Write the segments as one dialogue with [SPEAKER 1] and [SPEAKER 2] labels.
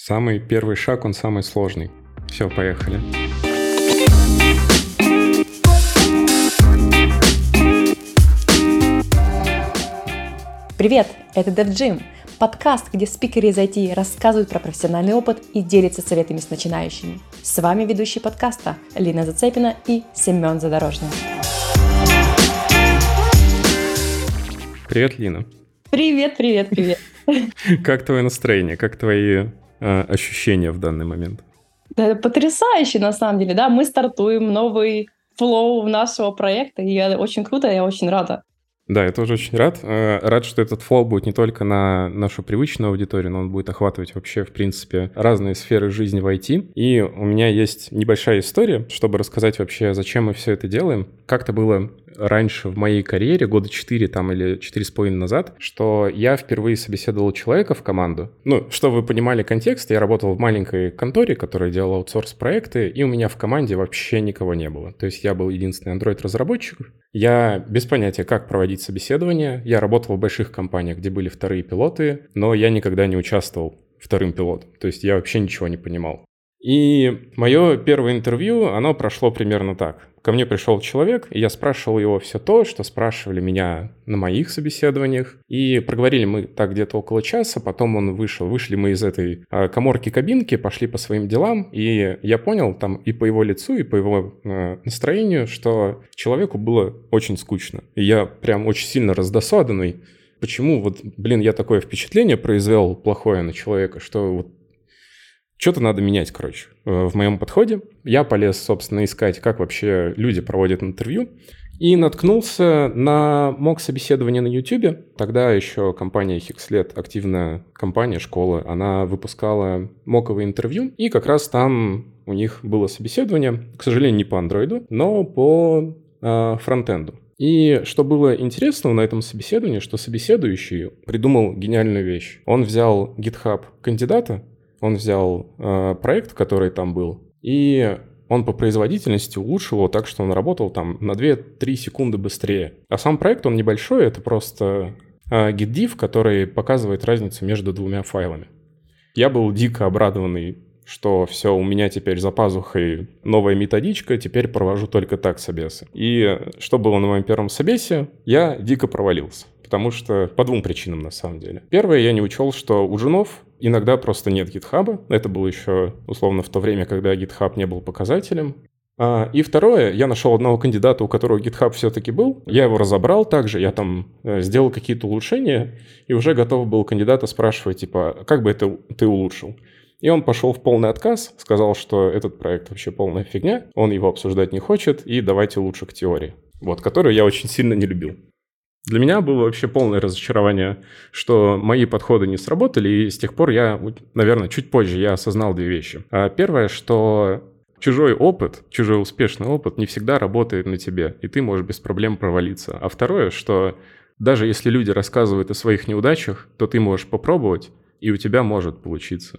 [SPEAKER 1] Самый первый шаг, он самый сложный. Все, поехали.
[SPEAKER 2] Привет, это DevGym, подкаст, где спикеры из IT рассказывают про профессиональный опыт и делятся советами с начинающими. С вами ведущие подкаста Лина Зацепина и Семен Задорожный.
[SPEAKER 1] Привет, Лина.
[SPEAKER 2] Привет, привет, привет.
[SPEAKER 1] Как твое настроение? Как твои э, ощущения в данный момент?
[SPEAKER 2] Да, потрясающе, на самом деле, да. Мы стартуем новый flow нашего проекта, и я очень круто, я очень рада.
[SPEAKER 1] Да, я тоже очень рад. Э, рад, что этот flow будет не только на нашу привычную аудиторию, но он будет охватывать вообще, в принципе, разные сферы жизни в IT. И у меня есть небольшая история, чтобы рассказать вообще, зачем мы все это делаем. Как-то было раньше в моей карьере, года 4 там или 4,5 назад, что я впервые собеседовал человека в команду. Ну, чтобы вы понимали контекст, я работал в маленькой конторе, которая делала аутсорс-проекты, и у меня в команде вообще никого не было. То есть я был единственный Android-разработчик. Я без понятия, как проводить собеседование. Я работал в больших компаниях, где были вторые пилоты, но я никогда не участвовал вторым пилотом. То есть я вообще ничего не понимал. И мое первое интервью, оно прошло примерно так. Ко мне пришел человек, и я спрашивал его все то, что спрашивали меня на моих собеседованиях. И проговорили мы так где-то около часа, потом он вышел. Вышли мы из этой э, коморки кабинки, пошли по своим делам, и я понял там и по его лицу, и по его э, настроению, что человеку было очень скучно. И я прям очень сильно раздосадованный, почему вот, блин, я такое впечатление произвел плохое на человека, что вот что-то надо менять, короче, э, в моем подходе. Я полез, собственно, искать, как вообще люди проводят интервью. И наткнулся на мок собеседование на YouTube. Тогда еще компания Hixlet, активная компания, школа, она выпускала моковые интервью. И как раз там у них было собеседование, к сожалению, не по андроиду, но по э, фронтенду. И что было интересного на этом собеседовании, что собеседующий придумал гениальную вещь. Он взял GitHub кандидата, он взял э, проект, который там был, и он по производительности улучшил его так, что он работал там на 2-3 секунды быстрее. А сам проект, он небольшой, это просто э, gitdiff, который показывает разницу между двумя файлами. Я был дико обрадованный, что все, у меня теперь за пазухой новая методичка, теперь провожу только так собесы. И что было на моем первом собесе, я дико провалился. Потому что по двум причинам на самом деле. Первое, я не учел, что у женов Иногда просто нет гитхаба. Это было еще условно в то время, когда GitHub не был показателем. А, и второе, я нашел одного кандидата, у которого GitHub все-таки был. Я его разобрал также, я там э, сделал какие-то улучшения, и уже готов был кандидата спрашивать, типа, как бы это ты улучшил? И он пошел в полный отказ, сказал, что этот проект вообще полная фигня, он его обсуждать не хочет, и давайте лучше к теории. Вот, которую я очень сильно не любил. Для меня было вообще полное разочарование, что мои подходы не сработали, и с тех пор я, наверное, чуть позже я осознал две вещи. А первое, что чужой опыт, чужой успешный опыт не всегда работает на тебе, и ты можешь без проблем провалиться. А второе, что даже если люди рассказывают о своих неудачах, то ты можешь попробовать, и у тебя может получиться.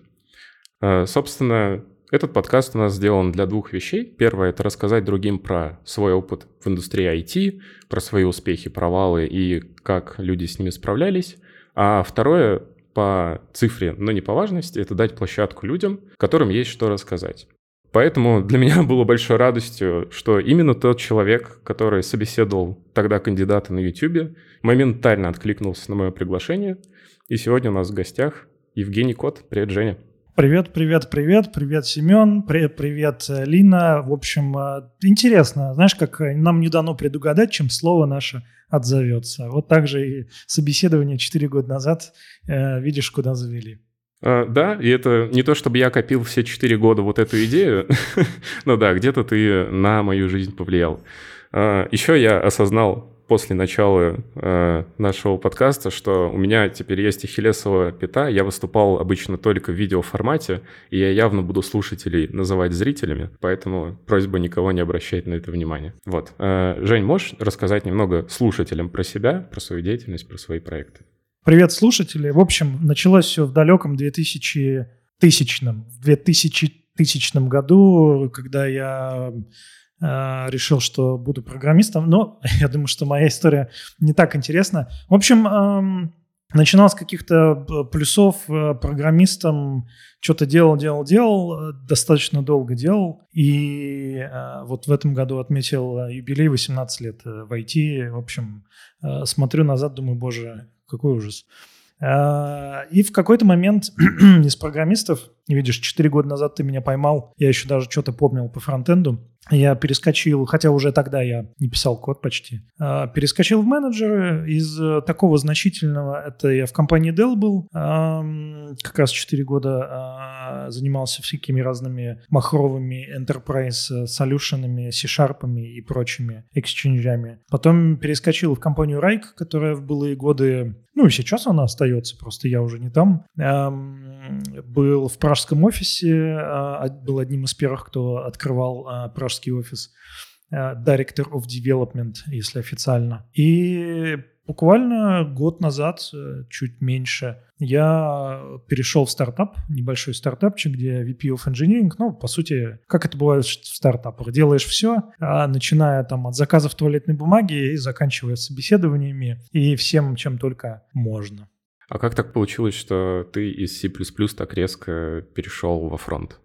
[SPEAKER 1] А, собственно, этот подкаст у нас сделан для двух вещей. Первое — это рассказать другим про свой опыт в индустрии IT, про свои успехи, провалы и как люди с ними справлялись. А второе — по цифре, но не по важности, это дать площадку людям, которым есть что рассказать. Поэтому для меня было большой радостью, что именно тот человек, который собеседовал тогда кандидата на YouTube, моментально откликнулся на мое приглашение. И сегодня у нас в гостях Евгений Кот. Привет, Женя.
[SPEAKER 3] Привет, привет, привет, привет, Семен, привет, привет, э, Лина. В общем, э, интересно, знаешь, как э, нам не дано предугадать, чем слово наше отзовется. Вот так же и собеседование 4 года назад, видишь, куда завели.
[SPEAKER 1] А, да, и это не то, чтобы я копил все 4 года вот эту идею, но да, где-то ты на мою жизнь повлиял. А, еще я осознал после начала э, нашего подкаста, что у меня теперь есть ахиллесова пята. Я выступал обычно только в видеоформате, и я явно буду слушателей называть зрителями, поэтому просьба никого не обращать на это внимание. Вот. Э, Жень, можешь рассказать немного слушателям про себя, про свою деятельность, про свои проекты?
[SPEAKER 3] Привет, слушатели. В общем, началось все в далеком 2000 тысячном, в 2000 тысячном году, когда я решил, что буду программистом. Но я думаю, что моя история не так интересна. В общем, Начинал с каких-то э, плюсов э, программистом, что-то делал, делал, делал, достаточно долго делал. И вот в этом году отметил юбилей 18 лет в IT. В общем, смотрю назад, думаю, боже, какой ужас. И в какой-то момент из программистов, видишь, 4 года назад ты меня поймал, я еще даже что-то помнил по фронтенду, я перескочил, хотя уже тогда я не писал код почти, а, перескочил в менеджеры из э, такого значительного, это я в компании Dell был, как раз 4 года а, занимался всякими разными махровыми enterprise солюшенами, C-Sharp и прочими эксченджами. Потом перескочил в компанию Rike, которая в былые годы, ну и сейчас она остается, просто я уже не там, был в пражском офисе, а, был одним из первых, кто открывал пражский офис, Director of Development, если официально. И буквально год назад, э, чуть меньше, я перешел в стартап, небольшой стартапчик, где VP of Engineering, ну, по сути, как это бывает в стартапах, делаешь все, а начиная там от заказов туалетной бумаги и заканчивая собеседованиями и всем, чем только можно.
[SPEAKER 1] А как так получилось, что ты из C++ так резко перешел во фронт?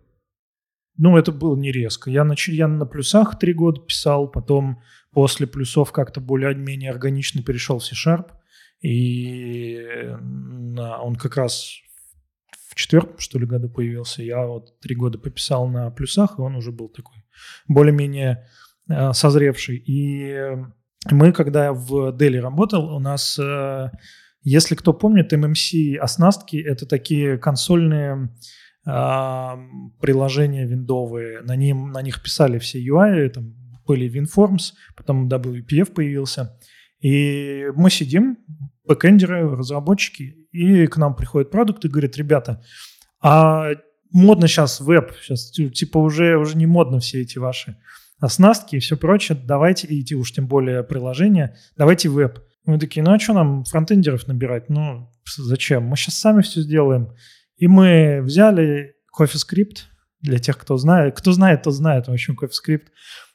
[SPEAKER 3] Ну, это было не резко. Я на, я на плюсах три года писал, потом после плюсов как-то более-менее органично перешел в C-Sharp. И он как раз в четвертом, что ли, году появился. Я вот три года пописал на плюсах, и он уже был такой более-менее э, созревший. И мы, когда в Дели работал, у нас э, если кто помнит, MMC оснастки — это такие консольные э, приложения виндовые. На, ним, на них писали все UI, там были WinForms, потом WPF появился. И мы сидим, бэкэндеры, разработчики, и к нам приходит продукт и говорит, ребята, а модно сейчас веб, сейчас типа уже, уже не модно все эти ваши оснастки и все прочее, давайте, и уж тем более приложения, давайте веб. Мы такие, ну а что нам фронтендеров набирать? Ну, зачем? Мы сейчас сами все сделаем. И мы взяли CoffeeScript, для тех, кто знает. Кто знает, тот знает. В общем, CoffeeScript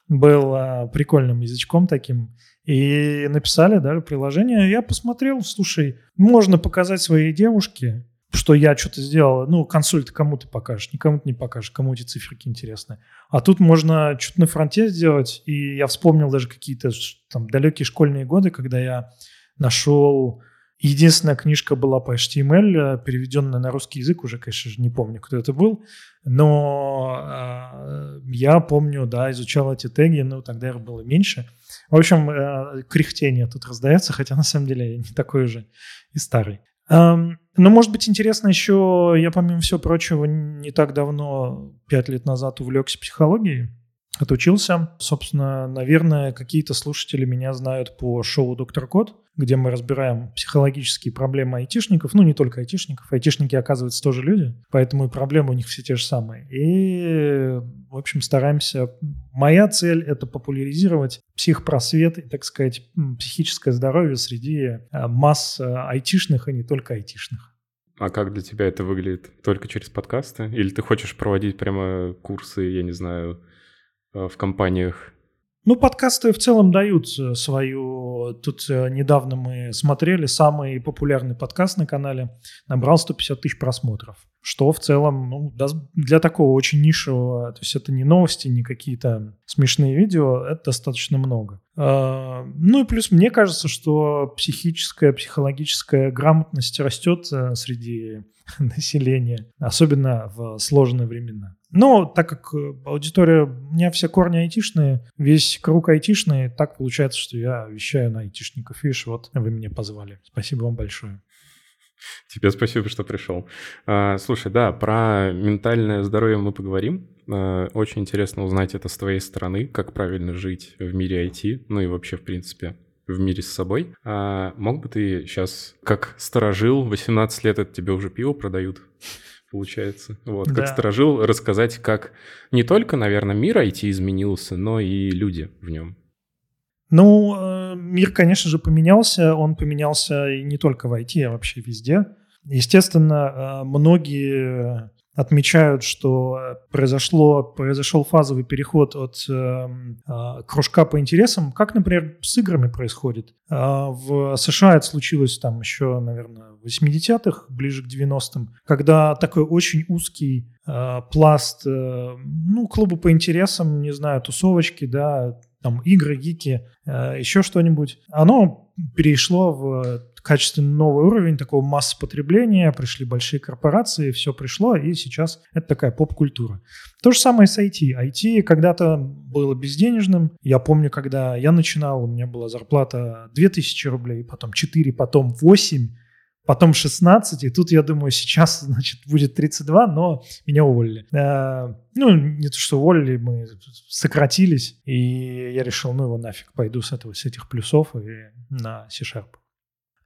[SPEAKER 3] был а, прикольным язычком таким. И написали даже приложение. Я посмотрел, слушай, можно показать своей девушке, что я что-то сделал. Ну, консоль ты кому ты покажешь, никому ты не покажешь, кому эти циферки интересны. А тут можно что-то на фронте сделать. И я вспомнил даже какие-то там далекие школьные годы, когда я нашел... Единственная книжка была по HTML, э, переведенная на русский язык, уже, конечно же, не помню, кто это был, но э, я помню, да, изучал эти теги, но тогда их было меньше. В общем, э, кряхтение тут раздается, хотя на самом деле я не такой уже и старый. Но, может быть, интересно еще, я, помимо всего прочего, не так давно, пять лет назад, увлекся психологией отучился. Собственно, наверное, какие-то слушатели меня знают по шоу «Доктор Код», где мы разбираем психологические проблемы айтишников. Ну, не только айтишников. Айтишники, оказывается, тоже люди, поэтому и проблемы у них все те же самые. И, в общем, стараемся... Моя цель — это популяризировать психпросвет и, так сказать, психическое здоровье среди э, масс э, айтишных, и не только айтишных.
[SPEAKER 1] А как для тебя это выглядит? Только через подкасты? Или ты хочешь проводить прямо курсы, я не знаю, в компаниях?
[SPEAKER 3] Ну, подкасты в целом дают э, свою... Тут э, недавно мы смотрели, самый популярный подкаст на канале набрал 150 тысяч просмотров. Что в целом ну, для такого очень нишевого, то есть это не новости, не какие-то смешные видео, это достаточно много. Ну и плюс мне кажется, что психическая, психологическая грамотность растет среди населения, особенно в сложные времена. Но так как э, аудитория, у меня все корни айтишные, весь круг айтишный, так получается, что я вещаю на айтишников. Видишь, вот вы меня позвали. Спасибо вам большое.
[SPEAKER 1] Тебе спасибо, что пришел. А, слушай, да, про ментальное здоровье мы поговорим. А, очень интересно узнать это с твоей стороны, как правильно жить в мире IT, ну и вообще, в принципе, в мире с собой. А мог бы ты сейчас, как сторожил, 18 лет это тебе уже пиво продают? Получается. Вот, да. как сторожил, рассказать, как не только, наверное, мир IT изменился, но и люди в нем.
[SPEAKER 3] Ну, э, мир, конечно же, поменялся. Он поменялся и не только в IT, а вообще везде. Естественно, э, многие отмечают, что произошло, произошел фазовый переход от э, э, кружка по интересам, как, например, с играми происходит. Э, в США это случилось там еще, наверное, в 80-х, ближе к 90-м, когда такой очень узкий э, пласт, э, ну, клубы по интересам, не знаю, тусовочки, да, там игры, гики, э, еще что-нибудь, оно перешло в качественный новый уровень такого масс потребления, пришли большие корпорации, все пришло, и сейчас это такая поп-культура. То же самое с IT. IT когда-то было безденежным. Я помню, когда я начинал, у меня была зарплата 2000 рублей, потом 4, потом 8, потом 16, и тут, я думаю, сейчас, значит, будет 32, но меня уволили. Э, ну, не то, что уволили, мы сократились, и я решил, ну его нафиг, пойду с, этого, с этих плюсов и на C-Sharp.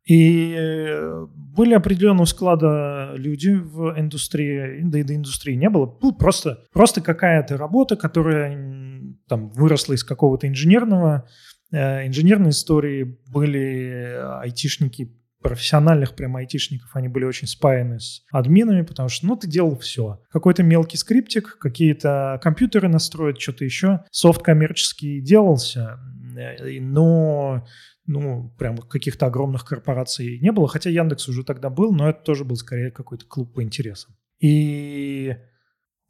[SPEAKER 3] И э, были определенного склада люди в индустрии, да и до индустрии не было. Был просто, просто какая-то работа, которая там выросла из какого-то инженерного, э, инженерной истории. Были айтишники, профессиональных прям айтишников, они были очень спаяны с админами, потому что, ну, ты делал все. Какой-то мелкий скриптик, какие-то компьютеры настроить, что-то еще. Софт коммерческий делался, э, но ну, прям каких-то огромных корпораций не было, хотя Яндекс уже тогда был, но это тоже был скорее какой-то клуб по интересам. И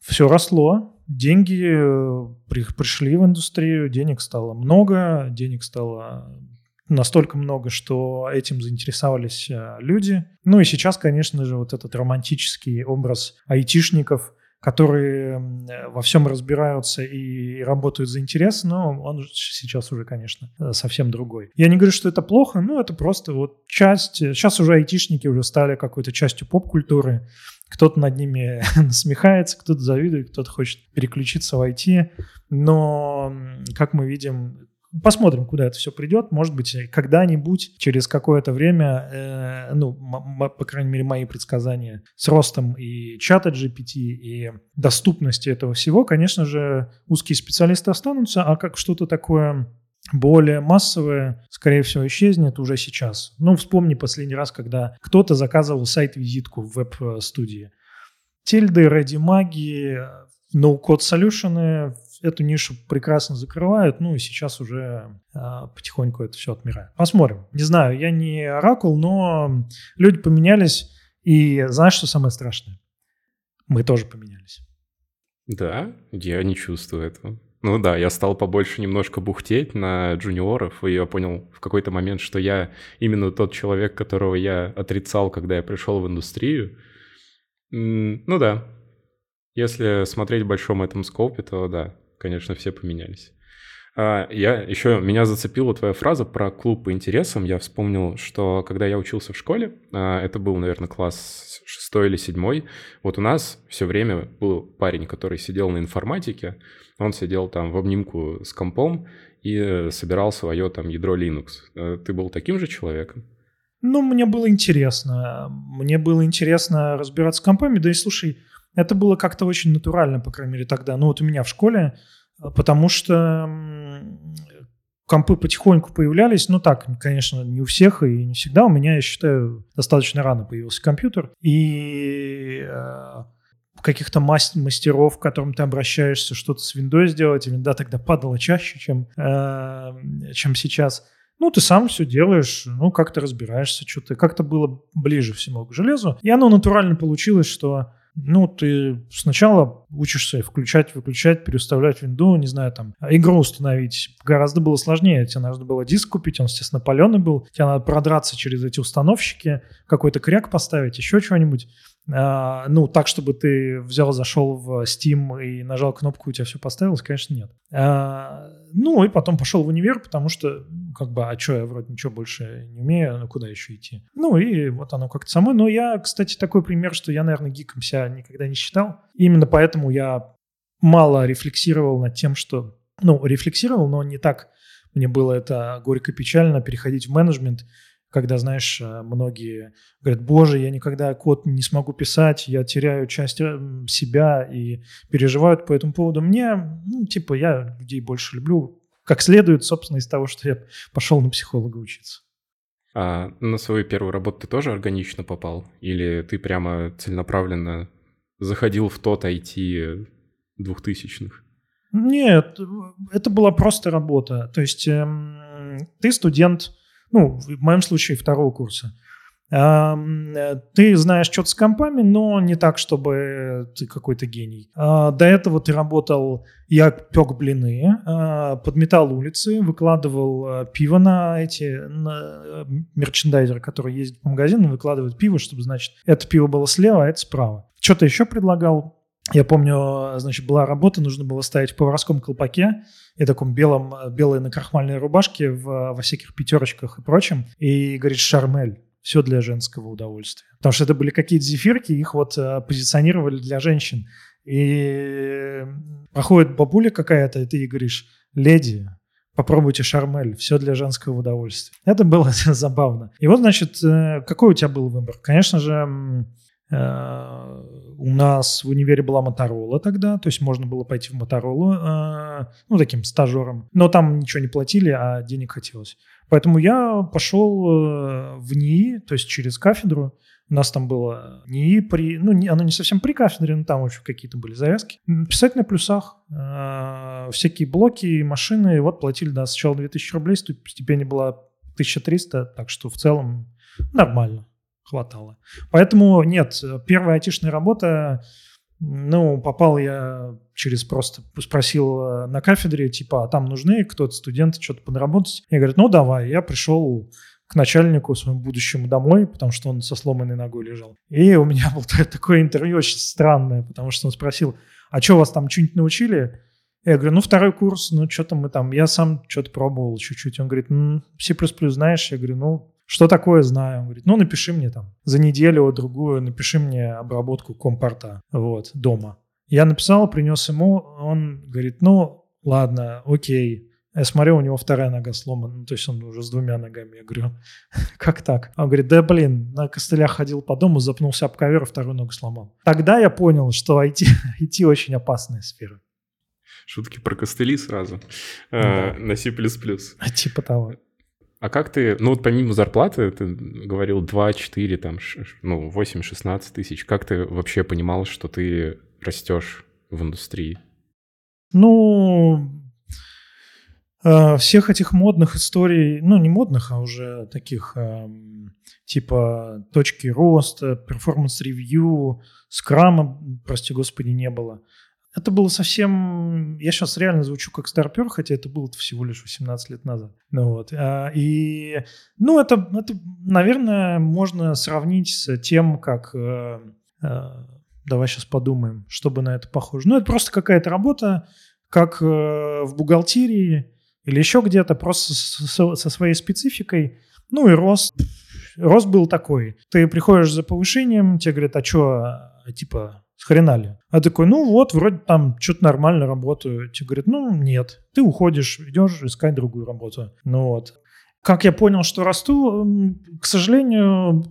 [SPEAKER 3] все росло, деньги э, при, пришли в индустрию, денег стало много, денег стало настолько много, что этим заинтересовались э, люди. Ну и сейчас, конечно же, вот этот романтический образ айтишников – которые во всем разбираются и работают за интерес, но он сейчас уже, конечно, э, совсем другой. Я не говорю, что это плохо, но это просто вот часть. Сейчас уже айтишники уже стали какой-то частью поп-культуры. Кто-то над ними насмехается, кто-то завидует, кто-то хочет переключиться в IT. Но, как мы видим, Посмотрим, куда это все придет. Может быть, когда-нибудь, через какое-то время, э, ну, по крайней мере, мои предсказания с ростом и чата GPT, и доступности этого всего, конечно же, узкие специалисты останутся, а как что-то такое более массовое, скорее всего, исчезнет уже сейчас. Ну, вспомни последний раз, когда кто-то заказывал сайт-визитку в веб-студии. Тильды, Ready Маги, No-Code Solution эту нишу прекрасно закрывают, ну и сейчас уже э, потихоньку это все отмирает. Посмотрим. Не знаю, я не оракул, но люди поменялись, и знаешь, что самое страшное? Мы тоже поменялись.
[SPEAKER 1] Да, я не чувствую этого. Ну да, я стал побольше немножко бухтеть на джуниоров, и я понял в какой-то момент, что я именно тот человек, которого я отрицал, когда я пришел в индустрию. Ну да, если смотреть в большом этом скопе, то да, конечно, все поменялись. А, я еще, меня зацепила твоя фраза про клуб по интересам. Я вспомнил, что когда я учился в школе, а, это был, наверное, класс шестой или седьмой, вот у нас все время был парень, который сидел на информатике, он сидел там в обнимку с компом и собирал свое там ядро Linux. А, ты был таким же человеком?
[SPEAKER 3] Ну, мне было интересно. Мне было интересно разбираться с компами. Да и слушай, это было как-то очень натурально, по крайней мере, тогда. Ну, вот у меня в школе, э, потому что компы потихоньку появлялись. Ну так, конечно, не у всех и не всегда. У меня, я считаю, достаточно рано появился компьютер. И э, каких-то мастеров, к которым ты обращаешься, что-то с Windows сделать, и винда тогда падала чаще, чем, э, чем сейчас. Ну, ты сам все делаешь, ну, как-то разбираешься, что-то. Как-то было ближе всего к железу. И оно натурально получилось, что ну, ты сначала учишься включать, выключать, переставлять винду, не знаю, там, игру установить. Гораздо было сложнее. Тебе нужно было диск купить, он, естественно, паленый был. Тебе надо продраться через эти установщики, какой-то кряк поставить, еще чего-нибудь. А, ну, так, чтобы ты взял, зашел в Steam и нажал кнопку, у тебя все поставилось, конечно, нет. А, ну, и потом пошел в универ, потому что, как бы, а что, я вроде ничего больше не умею, ну, куда еще идти? Ну, и вот оно как-то само. Но я, кстати, такой пример, что я, наверное, гиком себя никогда не считал. Именно поэтому я мало рефлексировал над тем, что... Ну, рефлексировал, но не так мне было это горько-печально переходить в менеджмент когда, знаешь, э, многие говорят, боже, я никогда код не смогу писать, я теряю часть э, себя и переживают по этому поводу. Мне, ну, типа, я людей больше люблю, как следует, собственно, из того, что я пошел на психолога учиться.
[SPEAKER 1] А на свою первую работу ты тоже органично попал? Или ты прямо целенаправленно заходил в тот IT двухтысячных?
[SPEAKER 3] Нет, это была просто работа. То есть эм, ты студент, ну, в моем случае второго курса. Ты знаешь что-то с компами, но не так, чтобы ты какой-то гений. А, до этого ты работал, я пек блины, а, подметал улицы, выкладывал а, пиво на эти на мерчендайзеры, которые ездят по магазинам, выкладывают пиво, чтобы, значит, это пиво было слева, а это справа. Что-то еще предлагал. Я помню, значит, была работа, нужно было ставить в поварском колпаке и таком белом, белой накрахмальной рубашке в, во всяких пятерочках и прочем. И говорит, шармель все для женского удовольствия. Потому что это были какие-то зефирки, их вот э, позиционировали для женщин. И проходит бабуля какая-то, и ты ей говоришь, леди, попробуйте шармель, все для женского удовольствия. Это было забавно. И вот, значит, э, какой у тебя был выбор? Конечно же, э, у нас в универе была Моторола тогда, то есть можно было пойти в Моторолу, ну, таким стажером. Но там ничего не платили, а денег хотелось. Поэтому я пошел э, в НИИ, то есть через кафедру. У нас там было НИИ при... Ну, оно не совсем при кафедре, но там еще какие-то были завязки. Писать на плюсах. Э, всякие блоки, машины. Вот платили, да, сначала 2000 рублей, стипендия была 1300, так что в целом нормально хватало. Поэтому нет, первая айтишная работа ну, попал я через просто спросил э, на кафедре, типа, а там нужны кто-то, студенты, что-то подработать. Я говорю, ну, давай. Я пришел к начальнику своему будущему домой, потому что он со сломанной ногой лежал. И у меня было такое интервью очень странное, потому что он спросил, а что вас там что-нибудь научили? Я говорю, ну, второй курс, ну, что там мы там, я сам что-то пробовал чуть-чуть. Он говорит, ну, C++ знаешь? Я говорю, ну, что такое знаю? Он говорит, ну напиши мне там за неделю, другую, напиши мне обработку компорта вот, дома. Я написал, принес ему, он говорит, ну ладно, окей. Я смотрю, у него вторая нога сломана, ну, то есть он уже с двумя ногами. Я говорю, как так? Он говорит, да блин, на костылях ходил по дому, запнулся об ковер, вторую ногу сломал. Тогда я понял, что IT, IT очень опасная сфера.
[SPEAKER 1] Шутки про костыли сразу да. э, на C++.
[SPEAKER 3] Типа того.
[SPEAKER 1] А как ты, ну вот помимо зарплаты, ты говорил 2, 4, там, ну 8, 16 тысяч, как ты вообще понимал, что ты растешь в индустрии?
[SPEAKER 3] Ну, э, всех этих модных историй, ну не модных, а уже таких э, типа точки роста, performance review, скрама, прости господи, не было. Это было совсем... Я сейчас реально звучу как старпер, хотя это было всего лишь 18 лет назад. Ну вот. А, и, ну, это, это, наверное, можно сравнить с тем, как... Э, э, давай сейчас подумаем, чтобы на это похоже. Ну, это просто какая-то работа, как э, в бухгалтерии или еще где-то, просто со, своей спецификой. Ну и рост. Рост был такой. Ты приходишь за повышением, тебе говорят, а что, типа, с хрена ли? А такой, ну вот, вроде там что-то нормально работаю. Тебе говорят, ну нет, ты уходишь, идешь искать другую работу. Ну вот. Как я понял, что расту, к сожалению,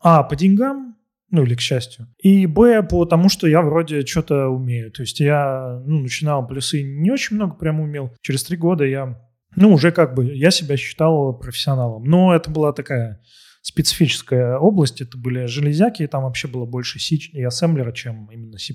[SPEAKER 3] а, по деньгам, ну или к счастью. И Б, потому что я вроде что-то умею. То есть я ну, начинал плюсы не очень много прям умел. Через три года я, ну уже как бы, я себя считал профессионалом. Но это была такая специфическая область. Это были железяки, и там вообще было больше C и ассемблера, чем именно C++.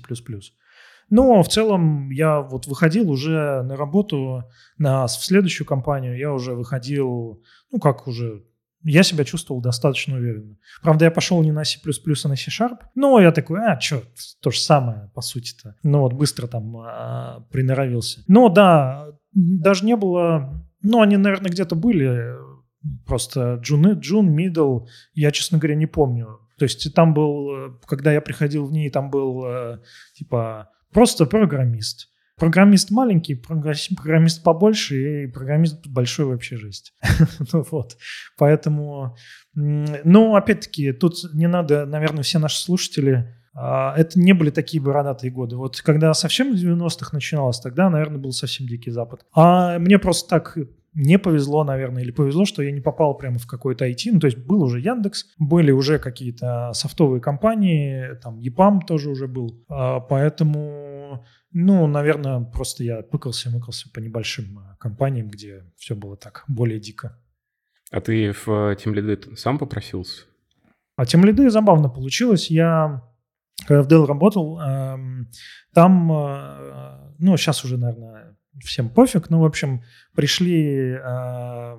[SPEAKER 3] Но в целом я вот выходил уже на работу на, в следующую компанию, я уже выходил, ну как уже, я себя чувствовал достаточно уверенно. Правда, я пошел не на C++, а на C-Sharp, но я такой, а, что, то же самое, по сути-то. Ну вот быстро там а, приноровился. Но да, даже не было, ну они, наверное, где-то были, Просто джун, джун, мидл, я, честно говоря, не помню. То есть там был, когда я приходил в ней, там был э, типа просто программист. Программист маленький, программист побольше и программист большой вообще жесть. ну вот, поэтому, ну, опять-таки, тут не надо, наверное, все наши слушатели, а, это не были такие бородатые годы. Вот когда совсем в 90-х начиналось, тогда, наверное, был совсем дикий запад. А мне просто так не повезло, наверное, или повезло, что я не попал прямо в какой-то IT. Ну, то есть был уже Яндекс, были уже какие-то софтовые компании, там EPAM тоже уже был. А, поэтому, ну, наверное, просто я пыкался-мыкался по небольшим а, компаниям, где все было так более дико.
[SPEAKER 1] А ты в Team Lead сам попросился?
[SPEAKER 3] А Team Lead забавно получилось. Я когда в Dell работал, эм, там, э, ну, сейчас уже, наверное, всем пофиг, ну, в общем, пришли, э,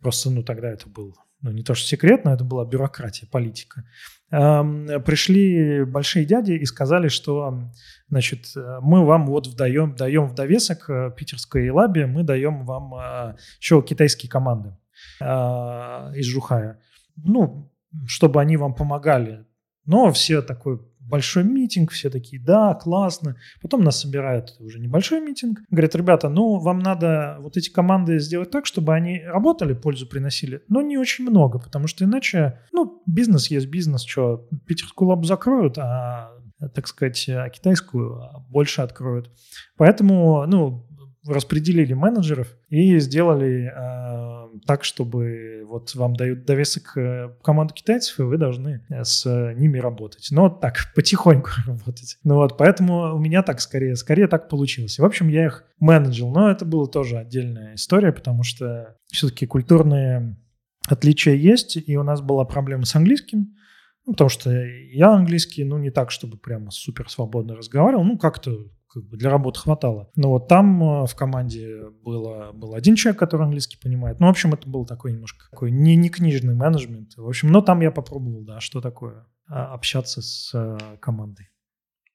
[SPEAKER 3] просто, ну, тогда это был, ну, не то что секрет, но это была бюрократия, политика. Эм, пришли большие дяди и сказали, что, значит, мы вам вот даем, даем в довесок питерской лабе, мы даем вам еще китайские команды из Жухая. Ну, чтобы они вам помогали. Но все такой большой митинг, все такие, да, классно. Потом нас собирают уже небольшой митинг. Говорят, ребята, ну, вам надо вот эти команды сделать так, чтобы они работали, пользу приносили, но не очень много, потому что иначе, ну, бизнес есть бизнес, что, питерскую лабу закроют, а так сказать, а китайскую больше откроют. Поэтому, ну, распределили менеджеров и сделали э, так, чтобы вот вам дают довесок э, команду китайцев, и вы должны э, с ними работать. Но так, потихоньку работать. Ну вот, поэтому у меня так скорее, скорее так получилось. в общем, я их менеджил, но это была тоже отдельная история, потому что все-таки культурные отличия есть, и у нас была проблема с английским, ну, потому что я английский, ну, не так, чтобы прямо супер свободно разговаривал, ну, как-то как бы для работы хватало. Но вот там э, в команде было, был один человек, который английский понимает. Ну, в общем, это был такой немножко такой не, не книжный менеджмент. В общем, но там я попробовал, да, что такое а, общаться с э, командой.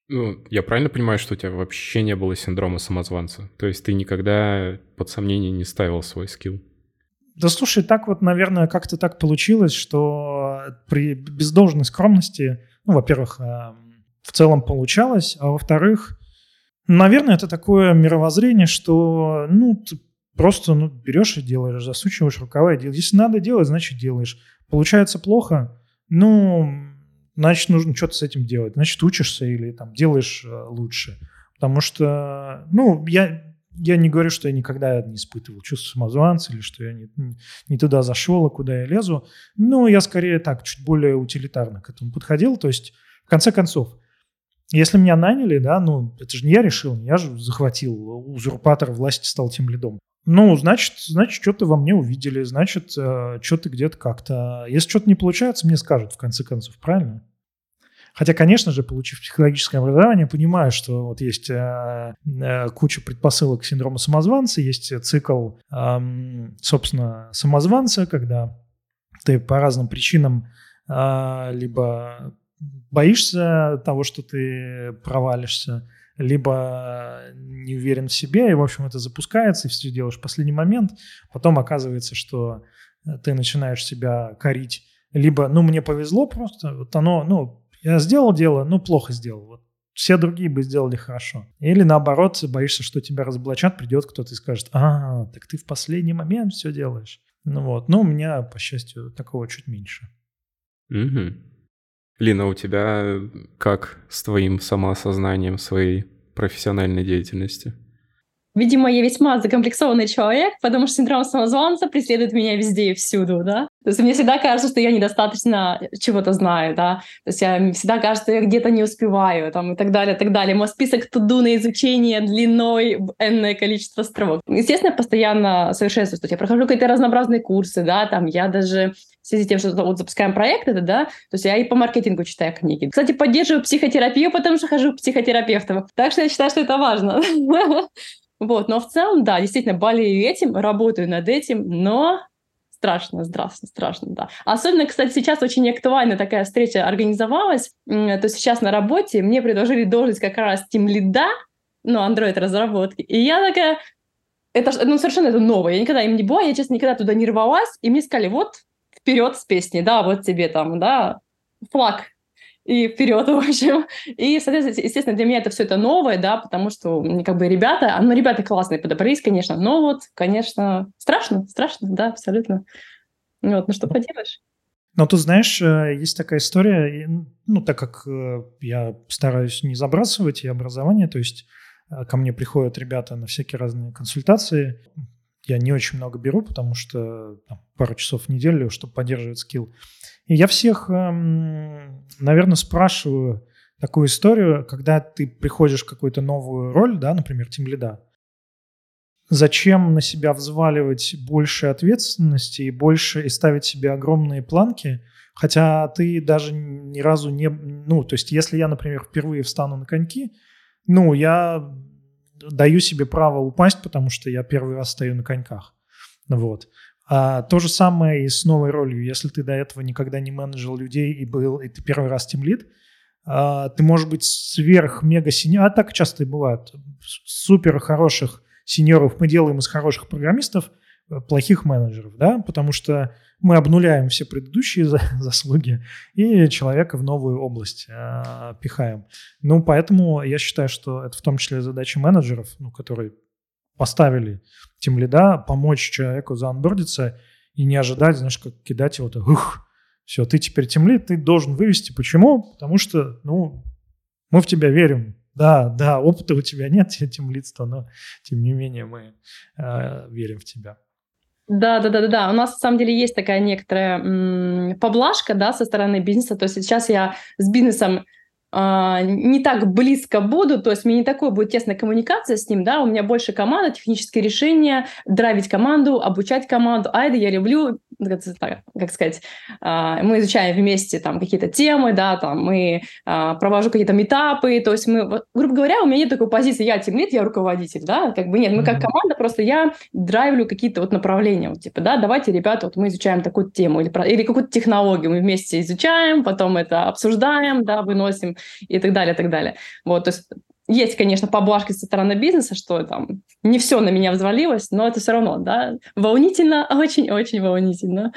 [SPEAKER 1] Ну, я правильно понимаю, что у тебя вообще не было синдрома самозванца? То есть ты никогда под сомнение не ставил свой скилл?
[SPEAKER 3] Да слушай, так вот, наверное, как-то так получилось, что при без должной скромности, ну, во-первых, э, в целом получалось, а во-вторых, Наверное, это такое мировоззрение, что, ну, ты просто ну, берешь и делаешь, засучиваешь рукава и делаешь. Если надо делать, значит делаешь. Получается плохо, ну, значит, нужно что-то с этим делать. Значит, учишься или там делаешь э, лучше. Потому что, ну, я, я не говорю, что я никогда не испытывал чувство самозванца или что я не, не туда зашел, а куда я лезу. Но я скорее так, чуть более утилитарно к этому подходил. То есть, в конце концов, если меня наняли, да, ну, это же не я решил, я же захватил, узурпатор власти стал тем лидом. Ну, значит, значит, что-то во мне увидели, значит, э, что-то где-то как-то. Если что-то не получается, мне скажут, в конце концов, правильно? Хотя, конечно же, получив психологическое образование, понимаю, что вот есть э, э, куча предпосылок к синдрому самозванца, есть цикл, э, собственно, самозванца, когда ты по разным причинам э, либо боишься того, что ты провалишься, либо не уверен в себе, и, в общем, это запускается, и все делаешь в последний момент. Потом оказывается, что ты начинаешь себя корить. Либо, ну, мне повезло просто, вот оно, ну, я сделал дело, ну, плохо сделал. Вот все другие бы сделали хорошо. Или наоборот, боишься, что тебя разоблачат, придет кто-то и скажет, а, так ты в последний момент все делаешь. Ну вот, но у меня, по счастью, такого чуть меньше.
[SPEAKER 1] Угу. Лина, у тебя как с твоим самоосознанием своей профессиональной деятельности?
[SPEAKER 2] Видимо, я весьма закомплексованный человек, потому что синдром самозванца преследует меня везде и всюду, да. То есть мне всегда кажется, что я недостаточно чего-то знаю, да. То есть я всегда кажется, что я где-то не успеваю, там, и так далее, и так далее. Мой список туду на изучение длиной в энное количество строк. Естественно, я постоянно совершенствуюсь. То есть я прохожу какие-то разнообразные курсы, да, там, я даже в связи с тем, что вот запускаем проект это, да, то есть я и по маркетингу читаю книги. Кстати, поддерживаю психотерапию, потому что хожу к психотерапевту. Так что я считаю, что это важно. Вот, но в целом, да, действительно, болею этим, работаю над этим, но страшно, страшно, страшно, да. Особенно, кстати, сейчас очень актуальна такая встреча организовалась, то сейчас на работе мне предложили должность как раз тем лида, ну, Android разработки, и я такая, это ну, совершенно это новое, я никогда им не была, я, честно, никогда туда не рвалась, и мне сказали, вот, вперед с песней, да, вот тебе там, да, флаг и вперед, в общем. И, соответственно, естественно, для меня это все это новое, да, потому что как бы ребята, ну, ребята классные подобрались, конечно, но вот, конечно, страшно, страшно, да, абсолютно. Вот, ну что поделаешь.
[SPEAKER 3] Но тут, знаешь, э, есть такая история, ну, так как э, я стараюсь не забрасывать и образование, то есть э, ко мне приходят ребята на всякие разные консультации, я не очень много беру, потому что там, пару часов в неделю, чтобы поддерживать скилл. И я всех, эм, наверное, спрашиваю такую историю, когда ты приходишь в какую-то новую роль, да, например, тем лида, зачем на себя взваливать больше ответственности и больше и ставить себе огромные планки Хотя ты даже ни разу не... Ну, то есть если я, например, впервые встану на коньки, ну, я даю себе право упасть, потому что я первый раз стою на коньках. Вот. А то же самое и с новой ролью. Если ты до этого никогда не менеджил людей и был, и ты первый раз тимлит, а, ты можешь быть сверх-мега синьор, а так часто и бывает, супер хороших сеньоров мы делаем из хороших программистов э, плохих менеджеров, да, потому что мы обнуляем все предыдущие заслуги и человека в новую область э, пихаем. Ну, поэтому я считаю, что это в том числе задача менеджеров, ну, которые поставили тем лида, помочь человеку заонбордиться и не ожидать, знаешь, как кидать его, то, ух, все, ты теперь тем лид, ты должен вывести. Почему? Потому что, ну, мы в тебя верим, да, да, опыта у тебя нет, тем лидства, но тем не менее мы э, верим в тебя.
[SPEAKER 2] Да, да, да, да, да. У нас на самом деле есть такая некоторая м- поблажка, да, со стороны бизнеса. То есть сейчас я с бизнесом а, не так близко буду, то есть мне не такой будет тесная коммуникация с ним, да, у меня больше команда, технические решения, драйвить команду, обучать команду, а это я люблю, как сказать, а, мы изучаем вместе там какие-то темы, да, там мы а, провожу какие-то метапы, то есть мы, грубо говоря, у меня нет такой позиции, я тимлит, я руководитель, да, как бы нет, мы как команда, просто я драйвлю какие-то вот направления, вот, типа, да, давайте, ребята, вот мы изучаем такую тему или, или какую-то технологию мы вместе изучаем, потом это обсуждаем, да, выносим и так далее, и так далее. Вот, то есть есть, конечно, поблажки со стороны бизнеса, что там не все на меня взвалилось, но это все равно, да, волнительно, очень-очень волнительно.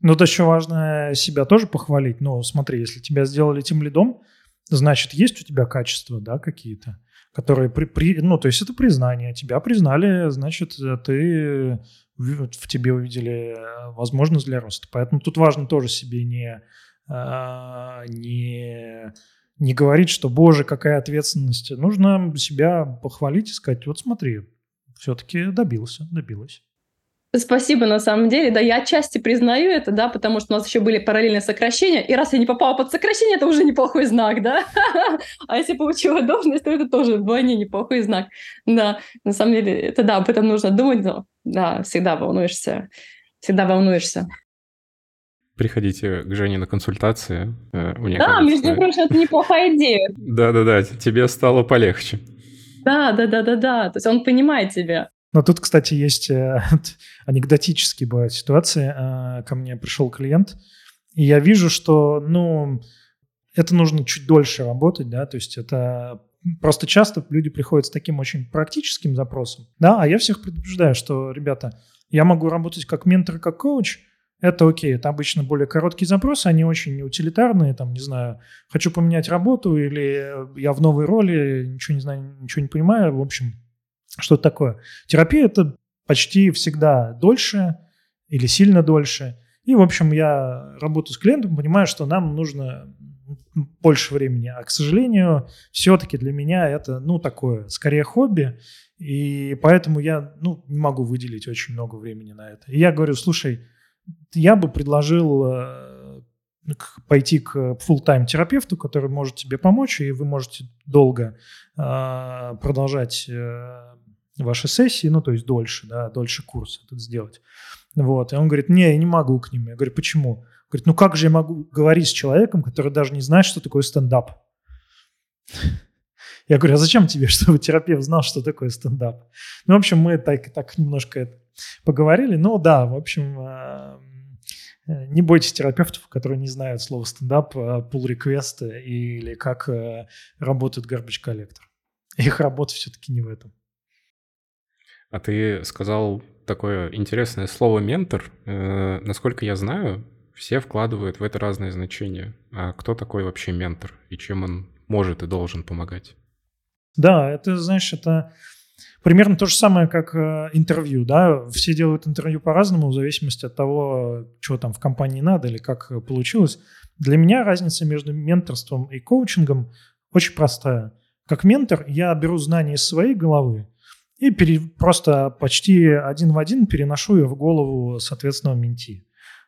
[SPEAKER 3] Ну, то еще важно себя тоже похвалить. Ну, смотри, если тебя сделали тем лидом, значит, есть у тебя качества, да, какие-то, которые при, при, ну, то есть это признание. Тебя признали, значит, ты в тебе увидели возможность для роста. Поэтому тут важно тоже себе не а, не, не говорить, что, боже, какая ответственность. Нужно себя похвалить и сказать, вот смотри, все-таки добился, добилась.
[SPEAKER 2] Спасибо, на самом деле. Да, я отчасти признаю это, да, потому что у нас еще были параллельные сокращения, и раз я не попала под сокращение, это уже неплохой знак, да. А если получила должность, то это тоже вдвойне неплохой знак. Да, на самом деле, это да, об этом нужно думать, но да, всегда волнуешься, всегда волнуешься
[SPEAKER 1] приходите к Жене на консультации.
[SPEAKER 2] Э, мне да, кажется, между прочим, это неплохая идея.
[SPEAKER 1] Да-да-да, тебе стало полегче.
[SPEAKER 2] Да, да, да, да, да. То есть он понимает тебя.
[SPEAKER 3] Но тут, кстати, есть э, анекдотические бывают ситуации. Э, ко мне пришел клиент, и я вижу, что, ну, это нужно чуть дольше работать, да, то есть это просто часто люди приходят с таким очень практическим запросом, да, а я всех предупреждаю, что, ребята, я могу работать как ментор, как коуч, это окей, это обычно более короткие запросы, они очень утилитарные, там, не знаю, хочу поменять работу или я в новой роли, ничего не знаю, ничего не понимаю, в общем, что такое. Терапия – это почти всегда дольше или сильно дольше. И, в общем, я работаю с клиентом, понимаю, что нам нужно больше времени. А, к сожалению, все-таки для меня это, ну, такое, скорее хобби. И поэтому я, ну, не могу выделить очень много времени на это. И я говорю, слушай, я бы предложил э, пойти к full-time терапевту, который может тебе помочь, и вы можете долго э, продолжать э, ваши сессии, ну, то есть дольше, да, дольше курс этот сделать. Вот. И он говорит, не, я не могу к ним. Я говорю, почему? Говорит, ну как же я могу говорить с человеком, который даже не знает, что такое стендап? Я говорю, а зачем тебе, чтобы терапевт знал, что такое стендап? Ну, в общем, мы так, так немножко поговорили. Ну, да, в общем, а, не бойтесь терапевтов, которые не знают слова стендап, pull request или как э, работает garbage коллектор. Их работа все-таки не в этом.
[SPEAKER 1] А ты сказал такое интересное слово «ментор». Э, насколько я знаю, все вкладывают в это разные значения. А кто такой вообще ментор и чем он может и должен помогать?
[SPEAKER 3] Да, это, знаешь, это примерно то же самое, как э, интервью, да, все делают интервью по-разному, в зависимости от того, что там в компании надо или как получилось. Для меня разница между менторством и коучингом очень простая. Как ментор я беру знания из своей головы и пере, просто почти один в один переношу ее в голову соответственного менти.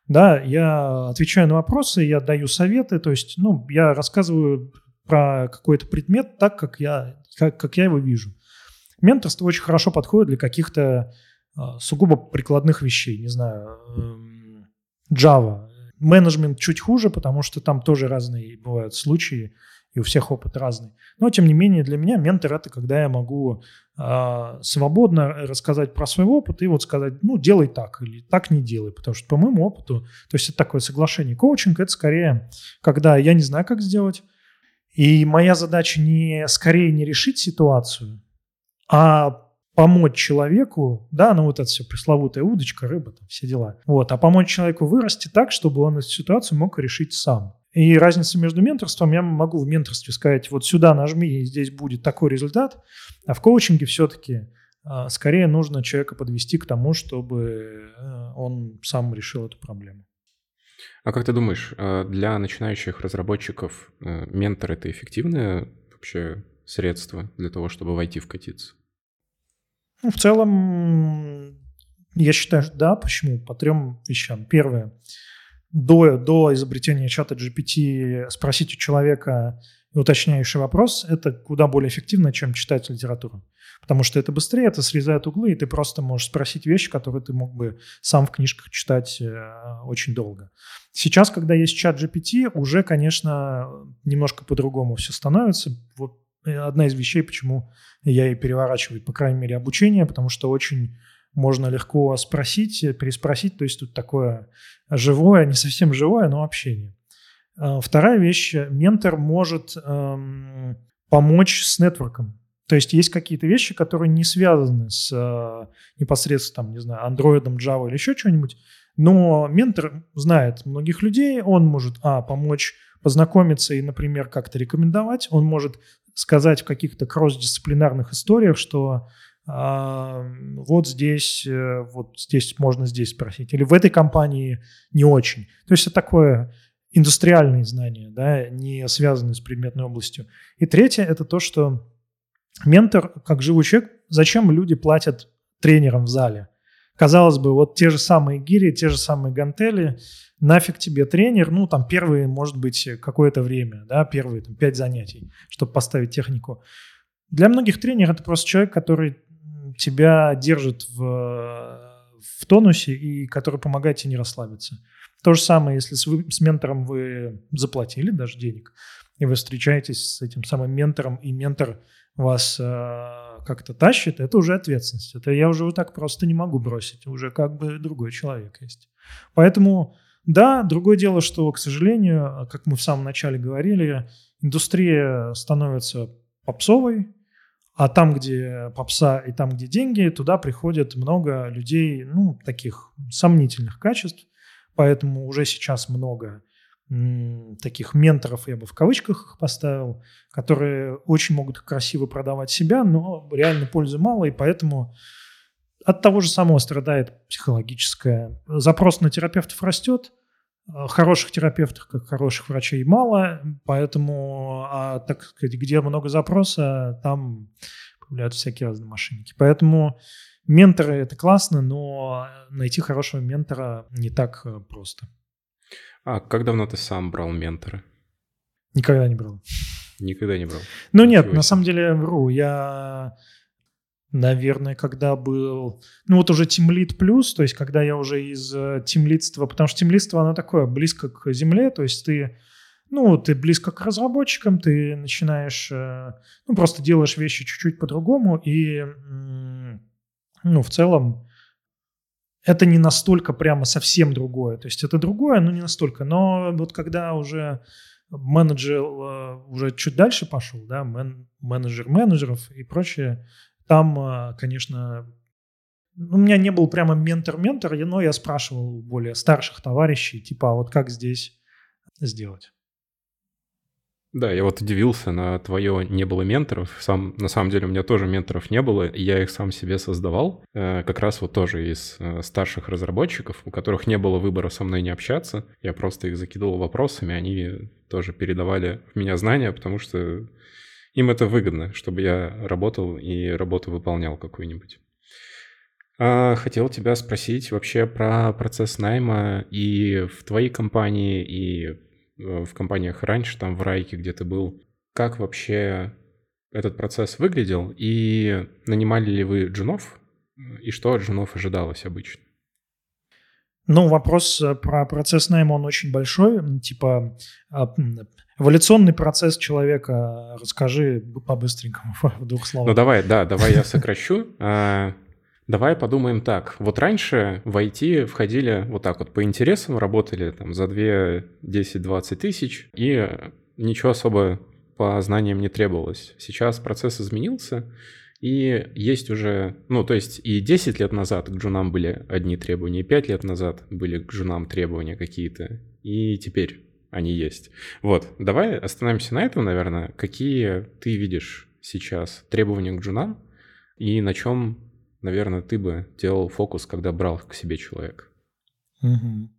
[SPEAKER 3] Да, я отвечаю на вопросы, я даю советы, то есть, ну, я рассказываю про какой-то предмет так, как я, как, как я его вижу. Менторство очень хорошо подходит для каких-то э, сугубо прикладных вещей. Не знаю, э, Java. Менеджмент чуть хуже, потому что там тоже разные бывают случаи, и у всех опыт разный. Но, тем не менее, для меня ментор – это когда я могу э, свободно рассказать про свой опыт и вот сказать, ну, делай так или так не делай, потому что по моему опыту, то есть это такое соглашение. Коучинг – это скорее, когда я не знаю, как сделать, и моя задача не скорее не решить ситуацию, а помочь человеку, да, ну вот это все пресловутая удочка, рыба, там все дела, вот, а помочь человеку вырасти так, чтобы он эту ситуацию мог решить сам. И разница между менторством, я могу в менторстве сказать, вот сюда нажми, и здесь будет такой результат, а в коучинге все-таки а, скорее нужно человека подвести к тому, чтобы э, он сам решил эту проблему.
[SPEAKER 1] А как ты думаешь, э, для начинающих разработчиков э, ментор это эффективное вообще средство для того, чтобы войти вкатиться?
[SPEAKER 3] Ну, в целом, я считаю, что да. Почему? По трем вещам. Первое. До, до изобретения чата GPT спросить у человека уточняющий вопрос – это куда более эффективно, чем читать литературу. Потому что это быстрее, это срезает углы, и ты просто можешь спросить вещи, которые ты мог бы сам в книжках читать э, очень долго. Сейчас, когда есть чат GPT, уже, конечно, немножко по-другому все становится. Вот одна из вещей, почему я и переворачиваю, по крайней мере, обучение, потому что очень можно легко спросить, переспросить, то есть тут такое живое, не совсем живое, но общение. А, вторая вещь, ментор может эм, помочь с нетворком. То есть есть какие-то вещи, которые не связаны с э, непосредственно, там, не знаю, андроидом, Java или еще что-нибудь, но ментор знает многих людей, он может, а, помочь познакомиться и, например, как-то рекомендовать, он может сказать в каких-то кросс-дисциплинарных историях, что а, вот здесь, э, вот здесь можно здесь спросить, или в этой компании не очень. То есть это такое индустриальные знания, да, не связанные с предметной областью. И третье – это то, что ментор, как живой человек, зачем люди платят тренерам в зале? Казалось бы, вот те же самые гири, те же самые гантели, нафиг тебе тренер, ну, там, первые, может быть, какое-то время, да, первые, там, пять занятий, чтобы поставить технику. Для многих тренер – это просто человек, который тебя держит в, в тонусе и который помогает тебе не расслабиться. То же самое, если с, вы, с ментором вы заплатили даже денег, и вы встречаетесь с этим самым ментором, и ментор вас э, как-то тащит, это уже ответственность. Это я уже вот так просто не могу бросить, уже как бы другой человек есть. Поэтому да, другое дело, что, к сожалению, как мы в самом начале говорили, индустрия становится попсовой, а там, где попса и там, где деньги, туда приходит много людей, ну, таких сомнительных качеств, поэтому уже сейчас много таких менторов, я бы в кавычках их поставил, которые очень могут красиво продавать себя, но реально пользы мало, и поэтому от того же самого страдает психологическое. Запрос на терапевтов растет, а хороших терапевтов, как хороших врачей, мало, поэтому, а, так сказать, где много запроса, там появляются всякие разные мошенники. Поэтому менторы – это классно, но найти хорошего ментора не так э, просто.
[SPEAKER 1] А как давно ты сам брал ментора?
[SPEAKER 3] Никогда не брал.
[SPEAKER 1] Никогда не брал?
[SPEAKER 3] Ну Ничего нет, себе. на самом деле вру. Я наверное, когда был, ну вот уже тимлит плюс, то есть когда я уже из э, тимлитства, потому что тимлитство, оно такое близко к земле, то есть ты, ну, ты близко к разработчикам, ты начинаешь, э, ну, просто делаешь вещи чуть-чуть по-другому, и, ну, в целом, это не настолько прямо совсем другое, то есть это другое, но не настолько, но вот когда уже менеджер э, уже чуть дальше пошел, да, мен, менеджер менеджеров и прочее, там, а, конечно, у меня не был прямо ментор-ментор, но я спрашивал более старших товарищей, типа, а вот как здесь сделать?
[SPEAKER 1] Да, я вот удивился на твое не было менторов. Сам, на самом деле у меня тоже менторов не было, и я их сам себе создавал. Э, как раз вот тоже из э, старших разработчиков, у которых не было выбора со мной не общаться. Я просто их закидывал вопросами, они тоже передавали в меня знания, потому что им это выгодно, чтобы я работал и работу выполнял какую-нибудь. А, хотел тебя спросить вообще про процесс найма и в твоей компании, и в компаниях раньше, там в Райке, где ты был. Как вообще этот процесс выглядел? И нанимали ли вы джунов? И что от джунов ожидалось обычно?
[SPEAKER 3] Ну, вопрос э, про процесс найма, он очень большой. Типа, а, эволюционный процесс человека, расскажи по-быстренькому, в двух словах.
[SPEAKER 1] Ну, давай, да, давай я сокращу. Давай подумаем так. Вот раньше в IT входили вот так вот по интересам, работали там за 2, 10, 20 тысяч, и ничего особо по знаниям не требовалось. Сейчас процесс изменился, и есть уже, ну, то есть и 10 лет назад к джунам были одни требования, и 5 лет назад были к джунам требования какие-то, и теперь они есть. Вот, давай остановимся на этом, наверное. Какие ты видишь сейчас требования к джунам, и на чем, наверное, ты бы делал фокус, когда брал к себе человека?
[SPEAKER 3] Угу.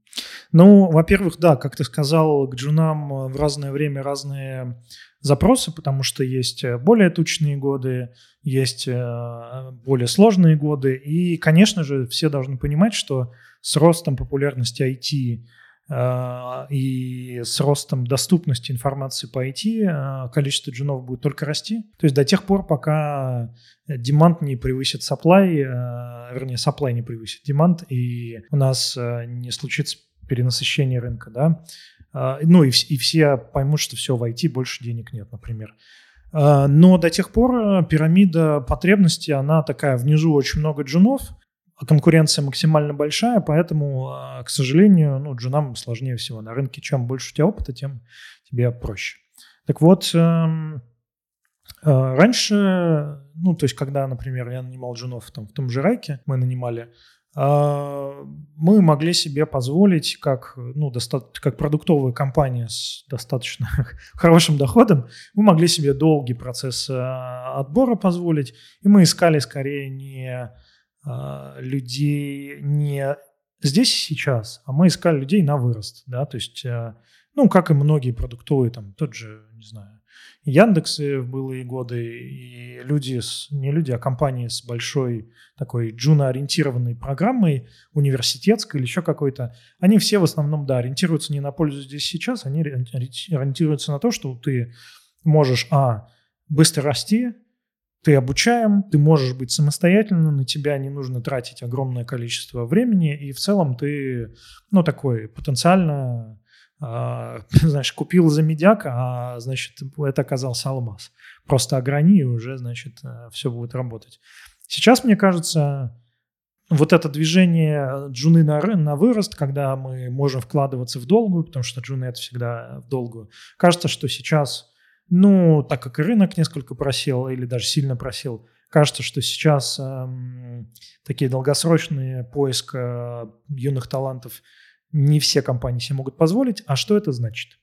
[SPEAKER 3] Ну, во-первых, да, как ты сказал, к джунам в разное время разные запросы, потому что есть э, более тучные годы, есть э, более сложные годы. И, конечно же, все должны понимать, что с ростом популярности IT э, и с ростом доступности информации по IT количество джунов будет только расти. То есть до тех пор, пока демант не превысит supply, вернее, supply не превысит демант, и у нас не случится перенасыщение рынка, да, а, ну и, и все поймут, что все в IT больше денег нет, например. А, но до тех пор пирамида потребностей, она такая, внизу очень много джунов, а конкуренция максимально большая, поэтому, к сожалению, ну, джунам сложнее всего на рынке. Чем больше у тебя опыта, тем тебе проще. Так вот, эм, раньше, ну, то есть, когда, например, я нанимал джунов там, в том же Райке, мы нанимали, а, мы могли себе позволить, как, ну, доста- как продуктовая компания с достаточно хорошим доходом, мы могли себе долгий процесс а, отбора позволить, и мы искали скорее не а, людей не здесь и сейчас, а мы искали людей на вырост, да, то есть, ну, как и многие продуктовые, там, тот же, не знаю, Яндексы в былые годы, и люди, с, не люди, а компании с большой такой джуно-ориентированной программой, университетской или еще какой-то, они все в основном, да, ориентируются не на пользу здесь сейчас, они ориентируются на то, что ты можешь, а, быстро расти, ты обучаем, ты можешь быть самостоятельным, на тебя не нужно тратить огромное количество времени, и в целом ты, ну, такой потенциально а, знаешь, купил за медяк, а, значит, это оказался алмаз. Просто ограни, и уже, значит, э, все будет работать. Сейчас, мне кажется, вот это движение джуны на, на вырост, когда мы можем вкладываться в долгую, потому что джуны это всегда в долгую. Кажется, что сейчас, ну, так как и рынок несколько просел или даже сильно просел, кажется, что сейчас эм, такие долгосрочные поиск э, юных талантов – не все компании себе могут позволить. А что это значит?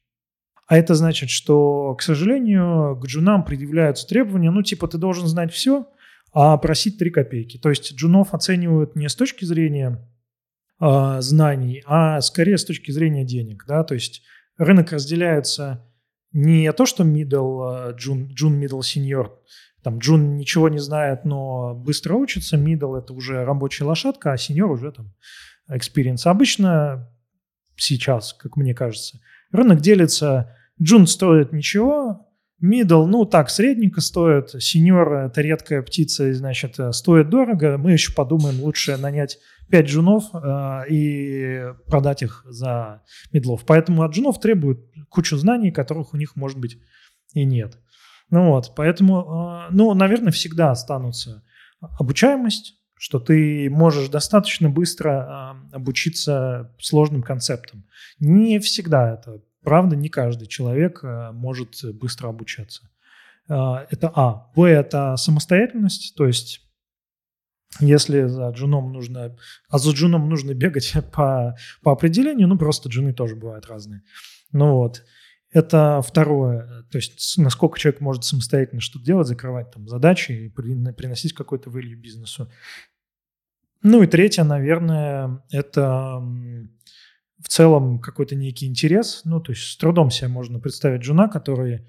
[SPEAKER 3] А это значит, что, к сожалению, к джунам предъявляются требования, ну, типа, ты должен знать все, а просить 3 копейки. То есть джунов оценивают не с точки зрения э, знаний, а скорее с точки зрения денег. Да? То есть рынок разделяется не то, что middle, джун, джун, middle, senior, там джун ничего не знает, но быстро учится, middle это уже рабочая лошадка, а senior уже там experience. Обычно сейчас, как мне кажется. Рынок делится, джун стоит ничего, middle, ну так, средненько стоит, сеньор – это редкая птица, значит, стоит дорого. Мы еще подумаем, лучше нанять 5 джунов э, и продать их за медлов. Поэтому от джунов требуют кучу знаний, которых у них, может быть, и нет. Ну вот, поэтому, э, ну, наверное, всегда останутся обучаемость, что ты можешь достаточно быстро э, обучиться сложным концептам. Не всегда это правда, не каждый человек э, может быстро обучаться. Э, это А. Б – это самостоятельность, то есть если за джуном нужно, а за джуном нужно бегать по, по определению, ну просто джуны тоже бывают разные. Ну вот. Это второе, то есть насколько человек может самостоятельно что-то делать, закрывать там задачи и приносить какой-то value бизнесу. Ну и третье, наверное, это в целом какой-то некий интерес. Ну, то есть с трудом себе можно представить жена, который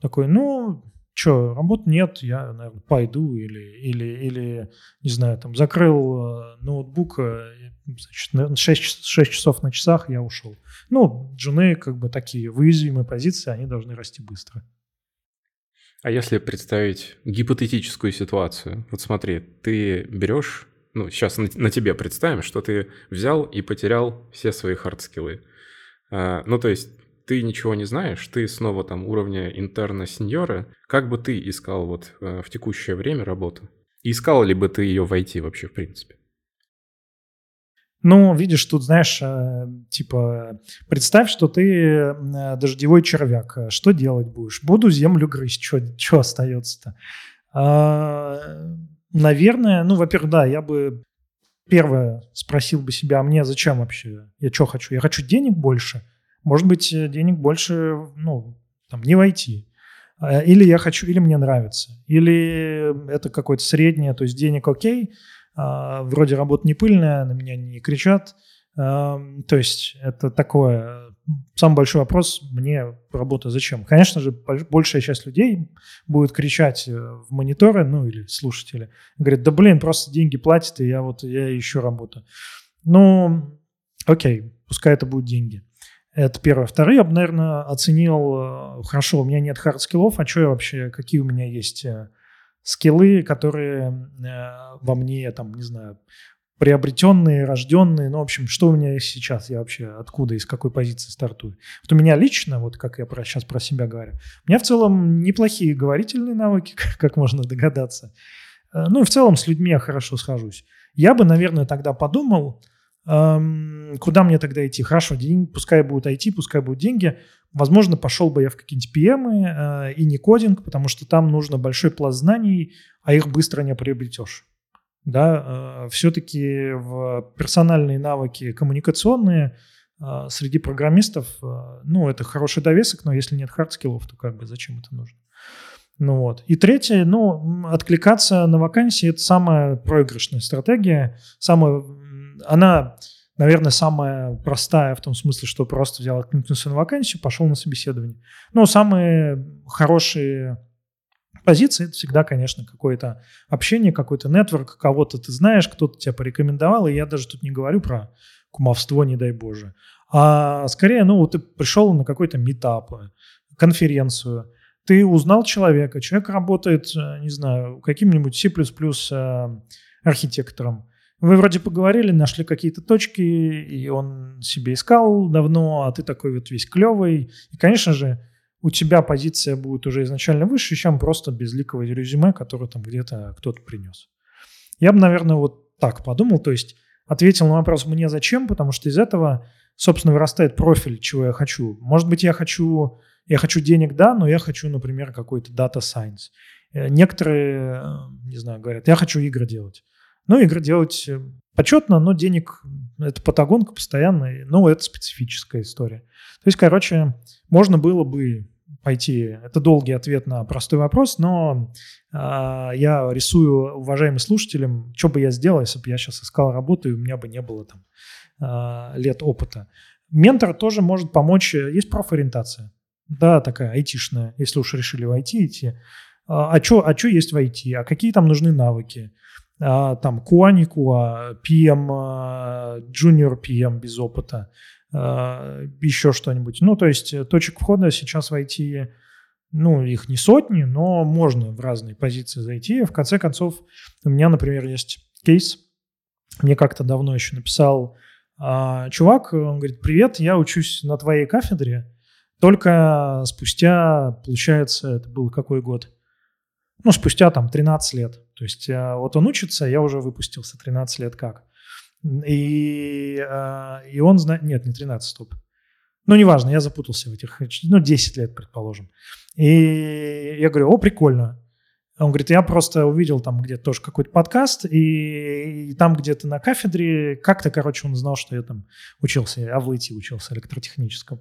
[SPEAKER 3] такой, ну, что, работ нет, я, наверное, пойду или, или, или не знаю, там, закрыл э, ноутбук, э, значит, 6, 6 часов на часах я ушел. Ну, жены как бы такие в позиции, они должны расти быстро.
[SPEAKER 1] А если представить гипотетическую ситуацию, вот смотри, ты берешь ну, сейчас на, на тебе представим, что ты взял и потерял все свои хардскиллы. А, ну, то есть ты ничего не знаешь, ты снова там уровня интерна-сеньора. Как бы ты искал вот э, в текущее время работу? искал ли бы ты ее в IT вообще в принципе?
[SPEAKER 3] Ну, видишь, тут, знаешь, э, типа, представь, что ты э, дождевой червяк. Что делать будешь? Буду землю грызть. Что остается-то? Наверное, ну, во-первых, да, я бы первое спросил бы себя, а мне зачем вообще? Я что хочу? Я хочу денег больше. Может быть, денег больше, ну, там, не войти. А, или я хочу, или мне нравится. Или это какое-то среднее, то есть денег окей, а, вроде работа не пыльная, на меня не кричат. То есть это такое... Самый большой вопрос мне работа зачем? Конечно же, большая часть людей будет кричать э, в мониторы, ну или слушатели, говорят, да блин, просто деньги платят, и я вот я ищу работу. Ну, окей, пускай это будут деньги. Это первое. Второе, я бы, наверное, оценил, э, хорошо, у меня нет хард-скиллов, а что я вообще, какие у меня есть э, скиллы, которые э, во мне, там, не знаю, приобретенные, рожденные, ну, в общем, что у меня есть сейчас, я вообще откуда, из какой позиции стартую. Вот у меня лично, вот как я про, сейчас про себя говорю, у меня в целом неплохие говорительные навыки, как можно догадаться. Ну, и в целом с людьми я хорошо схожусь. Я бы, наверное, тогда подумал, куда мне тогда идти? Хорошо, день, пускай будут IT, пускай будут деньги. Возможно, пошел бы я в какие-нибудь PM э, и не кодинг, потому что там нужно большой пласт знаний, а их быстро не приобретешь. Да, э, все-таки в персональные навыки коммуникационные э, среди программистов, э, ну, это хороший довесок, но если нет хардскиллов, то как бы зачем это нужно? Ну вот. И третье, ну, откликаться на вакансии – это самая проигрышная стратегия, самая она, наверное, самая простая в том смысле, что просто взял, откликнулся на вакансию, пошел на собеседование. Но самые хорошие позиции это всегда, конечно, какое-то общение, какой-то network, кого-то ты знаешь, кто-то тебя порекомендовал, и я даже тут не говорю про кумовство, не дай боже. А скорее, ну, ты пришел на какой-то метап, конференцию, ты узнал человека, человек работает, э, не знаю, каким-нибудь C++ э, архитектором, вы вроде поговорили, нашли какие-то точки, и он себе искал давно, а ты такой вот весь клевый. И, конечно же, у тебя позиция будет уже изначально выше, чем просто безликовое резюме, которое там где-то кто-то принес. Я бы, наверное, вот так подумал, то есть ответил на вопрос «мне зачем?», потому что из этого, собственно, вырастает профиль, чего я хочу. Может быть, я хочу, я хочу денег, да, но я хочу, например, какой-то data science. Э, некоторые, э, не знаю, говорят, я хочу игры делать. Ну, игры делать э, почетно, но денег – это патагонка постоянная, но это специфическая история. То есть, короче, можно было бы пойти. Это долгий ответ на простой вопрос, но э, я рисую уважаемым слушателям, что бы я сделал, если бы я сейчас искал работу, и у меня бы не было там э, лет опыта. Ментор тоже может помочь. Есть профориентация. Да, такая айтишная, если уж решили в IT идти. А что а чё есть в IT? А какие там нужны навыки? А, там QA, PM, Junior PM без опыта, а, еще что-нибудь. Ну, то есть э, точек входа сейчас в IT, ну, их не сотни, но можно в разные позиции зайти. В конце концов, у меня, например, есть кейс, мне как-то давно еще написал а, чувак, он говорит, привет, я учусь на твоей кафедре, только спустя, получается, это был какой год? Ну, спустя там 13 лет. То есть э, вот он учится, я уже выпустился 13 лет как. И, э, и он знает... Нет, не 13, стоп. Ну, неважно, я запутался в этих... Ну, 10 лет, предположим. И я говорю, о, прикольно. Он говорит, я просто увидел там где-то тоже какой-то подкаст, и, и там где-то на кафедре, как-то, короче, он знал, что я там учился, а в ИТ учился, электротехническом.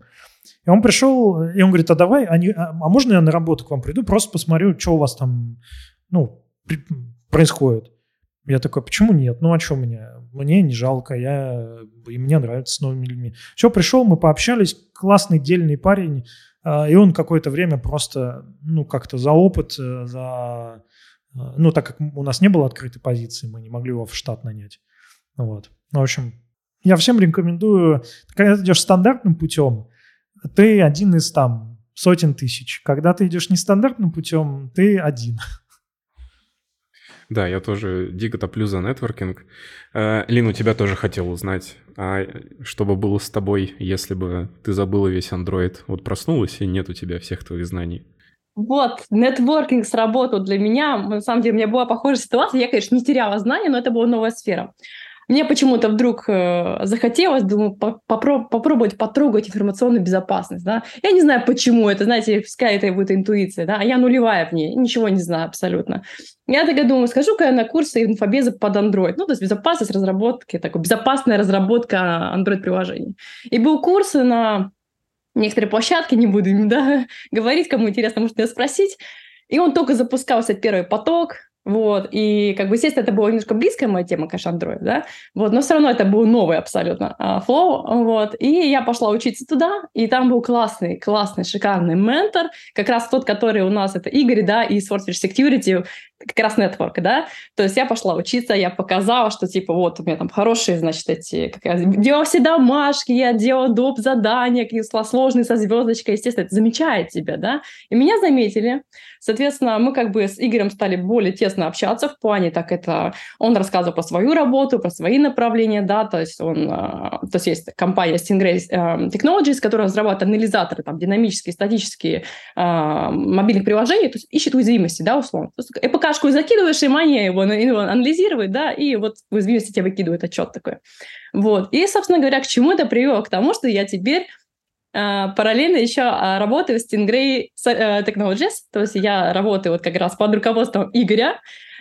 [SPEAKER 3] И он пришел, и он говорит, а давай, а, не, а, а можно я на работу к вам приду, просто посмотрю, что у вас там, ну, происходит. Я такой, почему нет? Ну, а что мне? Мне не жалко, я, и мне нравится с новыми людьми. Все, пришел, мы пообщались, классный, дельный парень, а, и он какое-то время просто, ну, как-то за опыт, э, за... Э, ну, так как у нас не было открытой позиции, мы не могли его в штат нанять. Вот. Ну, в общем, я всем рекомендую, когда ты идешь стандартным путем, ты один из там сотен тысяч. Когда ты идешь нестандартным путем, ты один.
[SPEAKER 1] Да, я тоже дико топлю за нетворкинг. Лин, у тебя тоже хотел узнать, а что бы было с тобой, если бы ты забыла весь Android, вот проснулась и нет у тебя всех твоих знаний?
[SPEAKER 2] Вот, нетворкинг сработал для меня. На самом деле, у меня была похожая ситуация. Я, конечно, не теряла знания, но это была новая сфера. Мне почему-то вдруг э, захотелось, думаю, попро- попробовать потрогать информационную безопасность. Да? Я не знаю, почему это, знаете, пускай это будет интуиция, да? а я нулевая в ней, ничего не знаю абсолютно. Я такая думаю, скажу-ка я на курсы инфобеза под Android. Ну, то есть безопасность разработки, такой безопасная разработка Android-приложений. И был курс на некоторые площадки, не буду им да, говорить, кому интересно, может меня спросить. И он только запускался первый поток, вот, и, как бы, естественно, это была немножко близкая моя тема, конечно, Android, да, вот, но все равно это был новый абсолютно uh, Flow, вот, и я пошла учиться туда, и там был классный, классный, шикарный ментор, как раз тот, который у нас, это Игорь, да, и Software Security, как раз нетворк, да, то есть я пошла учиться, я показала, что, типа, вот, у меня там хорошие, значит, эти, как я делала все домашки, я делала доп. задания, какие сложные со звездочкой, естественно, это замечает тебя, да, и меня заметили, соответственно, мы как бы с Игорем стали более тесно общаться в плане, так это, он рассказывал про свою работу, про свои направления, да, то есть он, а, то есть есть компания Stingray э, Technologies, которая разрабатывает анализаторы, там, динамические, статические э, мобильных приложений, то есть ищет уязвимости, да, условно. То есть ПКшку закидываешь, и мания его, его анализирует, да, и вот уязвимости тебе выкидывает отчет такой. Вот. И, собственно говоря, к чему это привело? К тому, что я теперь параллельно еще uh, работаю в Stingray uh, Technologies, то есть я работаю вот как раз под руководством Игоря,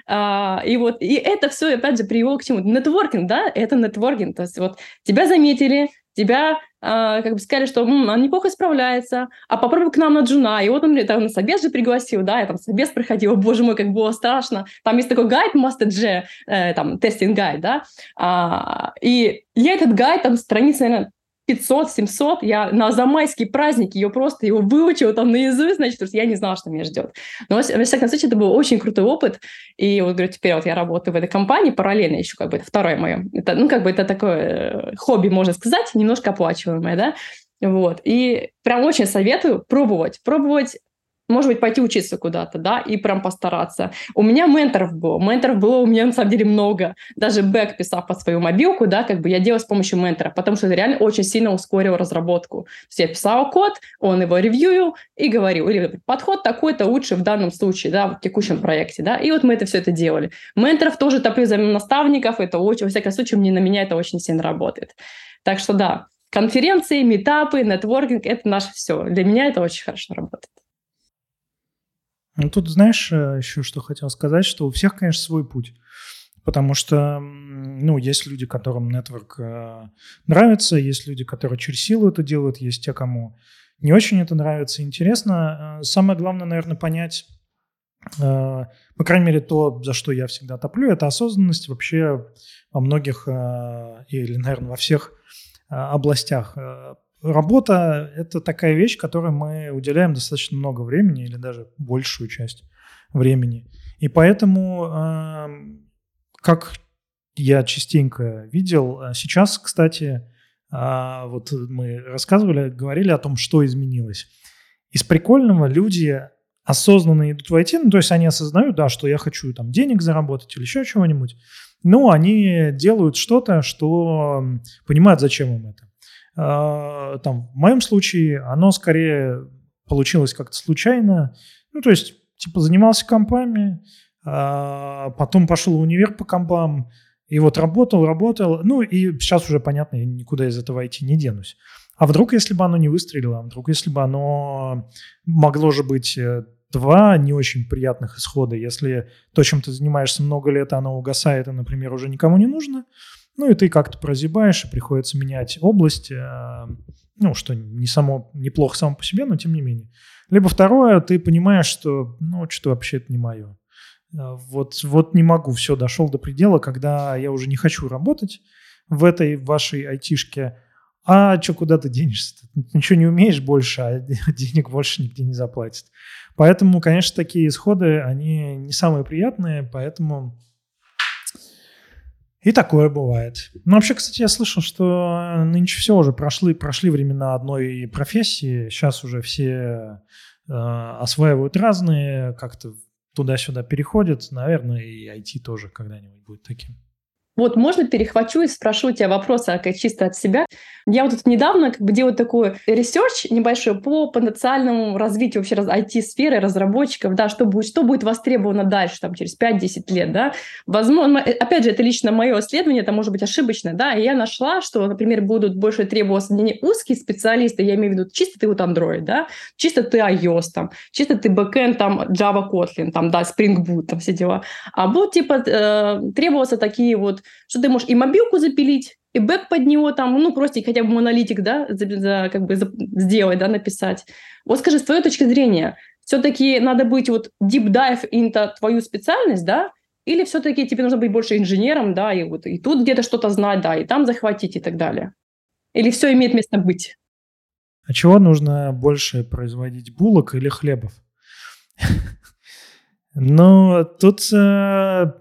[SPEAKER 2] и вот и это все опять же привело к чему? Нетворкинг, да, это нетворкинг, то есть вот тебя заметили, тебя а, как бы сказали, что М, он неплохо справляется, а попробуй к нам на джуна. И вот он меня там на собес же пригласил, да, я там собес проходила, боже мой, как было страшно. Там есть такой гайд Master G, э, там, тестинг гайд, да, а, и я этот гайд, там, страниц, наверное, 500-700, я на замайский праздник ее просто его выучила там наизусть, значит, потому что я не знала, что меня ждет. Но, во всяком случае, это был очень крутой опыт, и вот, говорю, теперь вот я работаю в этой компании, параллельно еще как бы это второе мое, это, ну, как бы это такое э, хобби, можно сказать, немножко оплачиваемое, да, вот. И прям очень советую пробовать, пробовать может быть, пойти учиться куда-то, да, и прям постараться. У меня менторов было, менторов было у меня на самом деле много. Даже бэк писав под свою мобилку, да, как бы я делала с помощью ментора, потому что это реально очень сильно ускорило разработку. То есть я писала код, он его ревьюил и говорил, или подход такой-то лучше в данном случае, да, в текущем проекте, да, и вот мы это все это делали. Менторов тоже топлю за наставников, это очень, во всяком случае, мне, на меня это очень сильно работает. Так что да, конференции, метапы, нетворкинг – это наше все. Для меня это очень хорошо работает.
[SPEAKER 3] Ну, тут знаешь э, еще, что хотел сказать, что у всех, конечно, свой путь. Потому что, ну, есть люди, которым нетворк э, нравится, есть люди, которые через силу это делают, есть те, кому не очень это нравится, интересно. Э, самое главное, наверное, понять, э, по крайней мере, то, за что я всегда топлю, это осознанность вообще во многих, э, или, наверное, во всех э, областях. Работа – это такая вещь, которой мы уделяем достаточно много времени или даже большую часть времени. И поэтому, эм, как я частенько видел, э, сейчас, кстати, э, вот мы рассказывали, говорили о том, что изменилось. Из прикольного люди осознанно идут в IT, ну, то есть они осознают, да, что я хочу там денег заработать или еще чего-нибудь, но они делают что-то, что понимают, зачем им это. А, там, в моем случае оно скорее получилось как-то случайно. Ну, то есть, типа, занимался компами, а, потом пошел в универ по компам, и вот работал, работал. Ну, и сейчас уже понятно, я никуда из этого идти не денусь. А вдруг, если бы оно не выстрелило, а вдруг, если бы оно могло же быть э, два не очень приятных исхода. Если то, чем ты занимаешься много лет, оно угасает и, например, уже никому не нужно – ну и ты как-то прозябаешь, и приходится менять область, э, ну, что не само, неплохо само по себе, но тем не менее. Либо второе, ты понимаешь, что, ну, что вообще это не мое. Э, вот, вот не могу, все, дошел до предела, когда я уже не хочу работать в этой вашей айтишке, а что, куда ты денешься? Ты ничего не умеешь больше, а денег больше нигде не заплатят. Поэтому, конечно, такие исходы, они не самые приятные, поэтому и такое бывает. Ну, вообще, кстати, я слышал, что нынче все уже прошли, прошли времена одной профессии. Сейчас уже все э, осваивают разные, как-то туда-сюда переходит, наверное, и IT тоже когда-нибудь будет таким.
[SPEAKER 2] Вот можно перехвачу и спрошу у тебя вопрос а, чисто от себя. Я вот тут недавно как бы делаю такой research небольшой по потенциальному развитию вообще IT-сферы, разработчиков, да, что будет, что будет востребовано дальше, там, через 5-10 лет, да. Возможно, э, опять же, это лично мое исследование, это может быть ошибочно, да, и я нашла, что, например, будут больше требоваться не узкие специалисты, я имею в виду чисто ты вот Android, да, чисто ты iOS, там, чисто ты backend, там, Java, Kotlin, там, да, Spring Boot, там, все дела. А будут, типа, э, требоваться такие вот что ты можешь и мобилку запилить, и бэк под него там, ну, просто хотя бы монолитик, да, за, за, как бы за, сделать, да, написать. Вот скажи, с твоей точки зрения, все-таки надо быть вот deep dive into твою специальность, да, или все-таки тебе нужно быть больше инженером, да, и вот и тут где-то что-то знать, да, и там захватить и так далее? Или все имеет место быть?
[SPEAKER 3] А чего нужно больше производить, булок или хлебов? Ну, тут, э,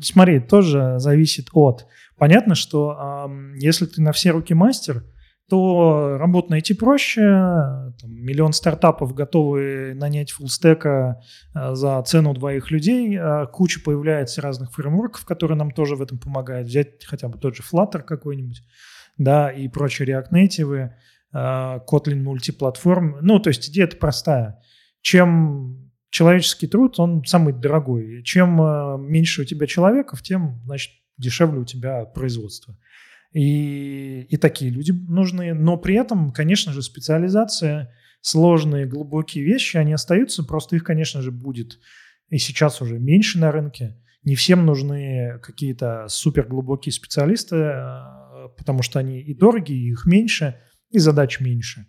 [SPEAKER 3] смотри, тоже зависит от. Понятно, что если ты на все руки мастер, то работу найти проще. Там, миллион стартапов готовы нанять фуллстека э, за цену двоих людей. Э, куча появляется разных фреймворков, которые нам тоже в этом помогают. Взять хотя бы тот же Flutter какой-нибудь, да, и прочие React Native, э, Kotlin мультиплатформ. Ну, то есть идея-то простая. Чем человеческий труд, он самый дорогой. Чем э, меньше у тебя человеков, тем, значит, дешевле у тебя производство. И, и такие люди нужны. Но при этом, конечно же, специализация, сложные, глубокие вещи, они остаются, просто их, конечно же, будет и сейчас уже меньше на рынке. Не всем нужны какие-то суперглубокие специалисты, э, потому что они и дорогие, их меньше, и задач меньше.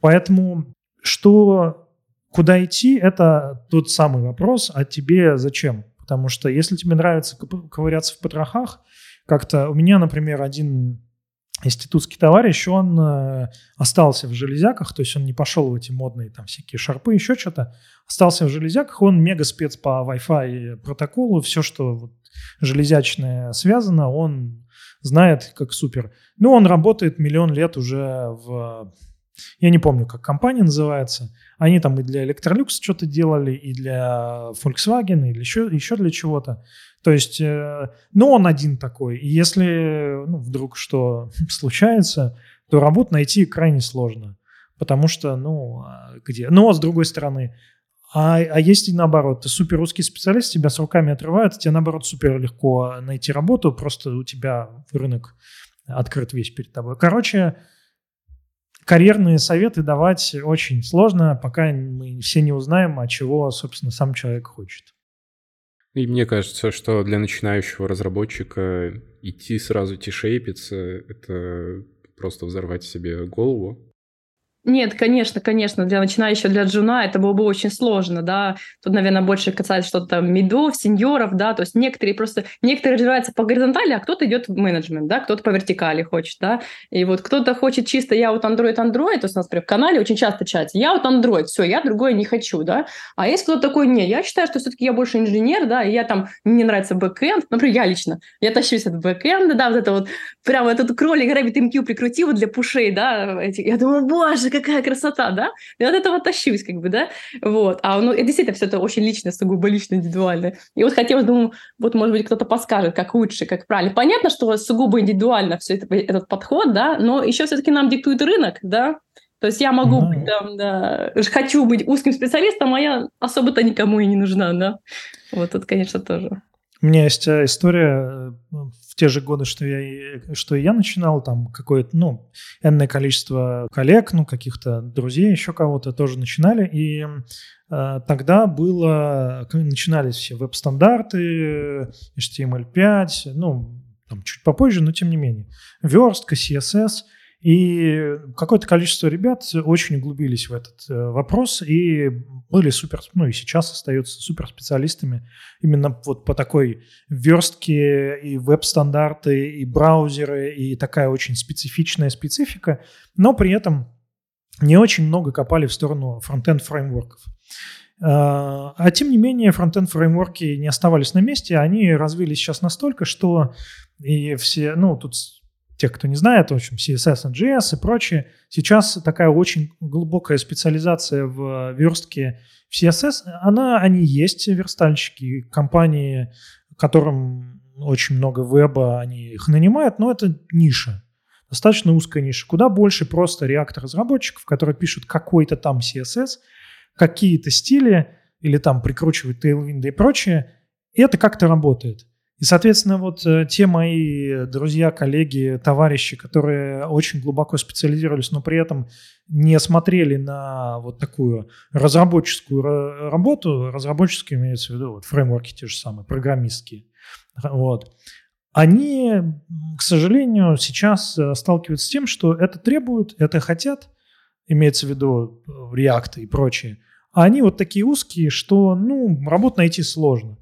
[SPEAKER 3] Поэтому что Куда идти, это тот самый вопрос, а тебе зачем? Потому что если тебе нравится ковыряться в потрохах, как-то у меня, например, один институтский товарищ, он э, остался в железяках, то есть он не пошел в эти модные там всякие шарпы, еще что-то, остался в железяках, он мега спец по Wi-Fi протоколу, все, что вот, железячное связано, он знает как супер. Ну, он работает миллион лет уже в я не помню, как компания называется. Они там и для Electrolux что-то делали, и для Volkswagen, или еще, еще для чего-то. То есть, э, ну, он один такой. И если ну, вдруг что случается, то работу найти крайне сложно. Потому что, ну, а где? Но, с другой стороны, а, а есть и наоборот. Ты супер русский специалист, тебя с руками отрывают, тебе, наоборот, супер легко найти работу, просто у тебя рынок открыт весь перед тобой. Короче, карьерные советы давать очень сложно, пока мы все не узнаем, а чего, собственно, сам человек хочет.
[SPEAKER 1] И мне кажется, что для начинающего разработчика идти сразу тишейпиться — это просто взорвать себе голову.
[SPEAKER 2] Нет, конечно, конечно, для начинающего, для джуна это было бы очень сложно, да. Тут, наверное, больше касается что-то там мидов, сеньоров, да, то есть некоторые просто, некоторые развиваются по горизонтали, а кто-то идет в менеджмент, да, кто-то по вертикали хочет, да. И вот кто-то хочет чисто, я вот Android, Android, то есть у нас, например, в канале очень часто чате, я вот Android, все, я другое не хочу, да. А есть кто-то такой, не, я считаю, что все-таки я больше инженер, да, и я там, мне нравится бэкэнд, например, я лично, я тащусь от бэкэнда, да, вот это вот, прямо этот кролик RabbitMQ прикрутил для пушей, да, эти, я думаю, боже, какая красота, да? Я от этого тащусь, как бы, да? Вот. А ну, и действительно, все это очень лично, сугубо лично, индивидуально. И вот хотелось, думаю, вот, может быть, кто-то подскажет, как лучше, как правильно. Понятно, что сугубо индивидуально все это, этот подход, да, но еще все-таки нам диктует рынок, да? То есть я могу быть там, да, хочу быть узким специалистом, а я особо-то никому и не нужна, да? Вот тут, конечно, тоже.
[SPEAKER 3] У меня есть э, история э, те же годы, что я, что я начинал, там какое-то, ну, энное количество коллег, ну, каких-то друзей, еще кого-то тоже начинали, и э, тогда было, начинались все веб-стандарты, HTML5, ну, там чуть попозже, но тем не менее, верстка, CSS – и какое-то количество ребят очень углубились в этот э, вопрос и были супер, ну и сейчас остаются суперспециалистами именно вот по такой верстке и веб-стандарты, и браузеры, и такая очень специфичная специфика, но при этом не очень много копали в сторону фронтенд фреймворков. А, а тем не менее, фронтенд фреймворки не оставались на месте, они развились сейчас настолько, что и все, ну, тут тех, кто не знает, в общем, CSS, NGS и прочее. Сейчас такая очень глубокая специализация в верстке в CSS. Она, они есть, верстальщики, компании, которым очень много веба, они их нанимают, но это ниша достаточно узкая ниша. Куда больше просто React-разработчиков, которые пишут какой-то там CSS, какие-то стили, или там прикручивают Tailwind и прочее, и это как-то работает. И, соответственно, вот э, те мои друзья, коллеги, товарищи, которые очень глубоко специализировались, но при этом не смотрели на вот такую разработческую работу, разработческие имеется в виду вот фреймворки те же самые, программистские, вот, они, к сожалению, сейчас э, сталкиваются с тем, что это требуют, это хотят, имеется в виду э, React и прочее, а они вот такие узкие, что, ну, работу найти сложно.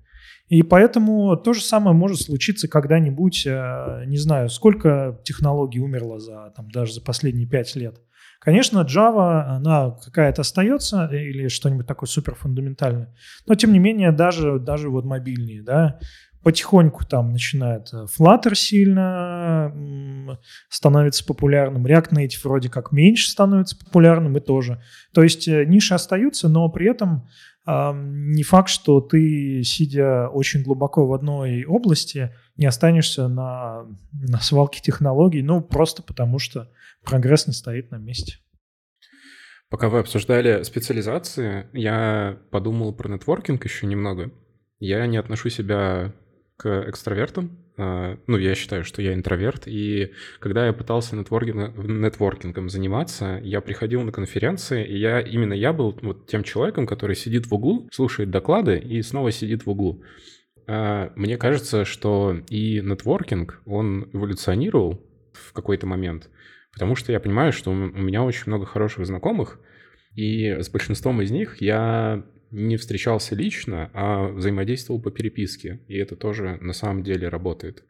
[SPEAKER 3] И поэтому то же самое может случиться когда-нибудь, э, не знаю, сколько технологий умерло за, там, даже за последние пять лет. Конечно, Java, она какая-то остается или что-нибудь такое супер фундаментальное, но тем не менее даже, даже вот мобильные, да, потихоньку там начинает э, Flutter сильно становится популярным, React Native вроде как меньше становится популярным и тоже. То есть э, ниши остаются, но при этом э, не факт, что ты, сидя очень глубоко в одной области, не останешься на, на свалке технологий, ну, просто потому что прогресс не стоит на месте.
[SPEAKER 1] Пока вы обсуждали специализации, я подумал про нетворкинг еще немного. Я не отношу себя к экстравертам. А, ну, я считаю, что я интроверт, и когда я пытался нетворкингом, нетворкингом заниматься, я приходил на конференции, и я именно я был вот тем человеком, который сидит в углу, слушает доклады и снова сидит в углу. А, мне кажется, что и нетворкинг, он эволюционировал в какой-то момент, потому что я понимаю, что у меня очень много хороших знакомых, и с большинством из них я не встречался лично, а взаимодействовал по переписке. И это тоже на самом деле работает.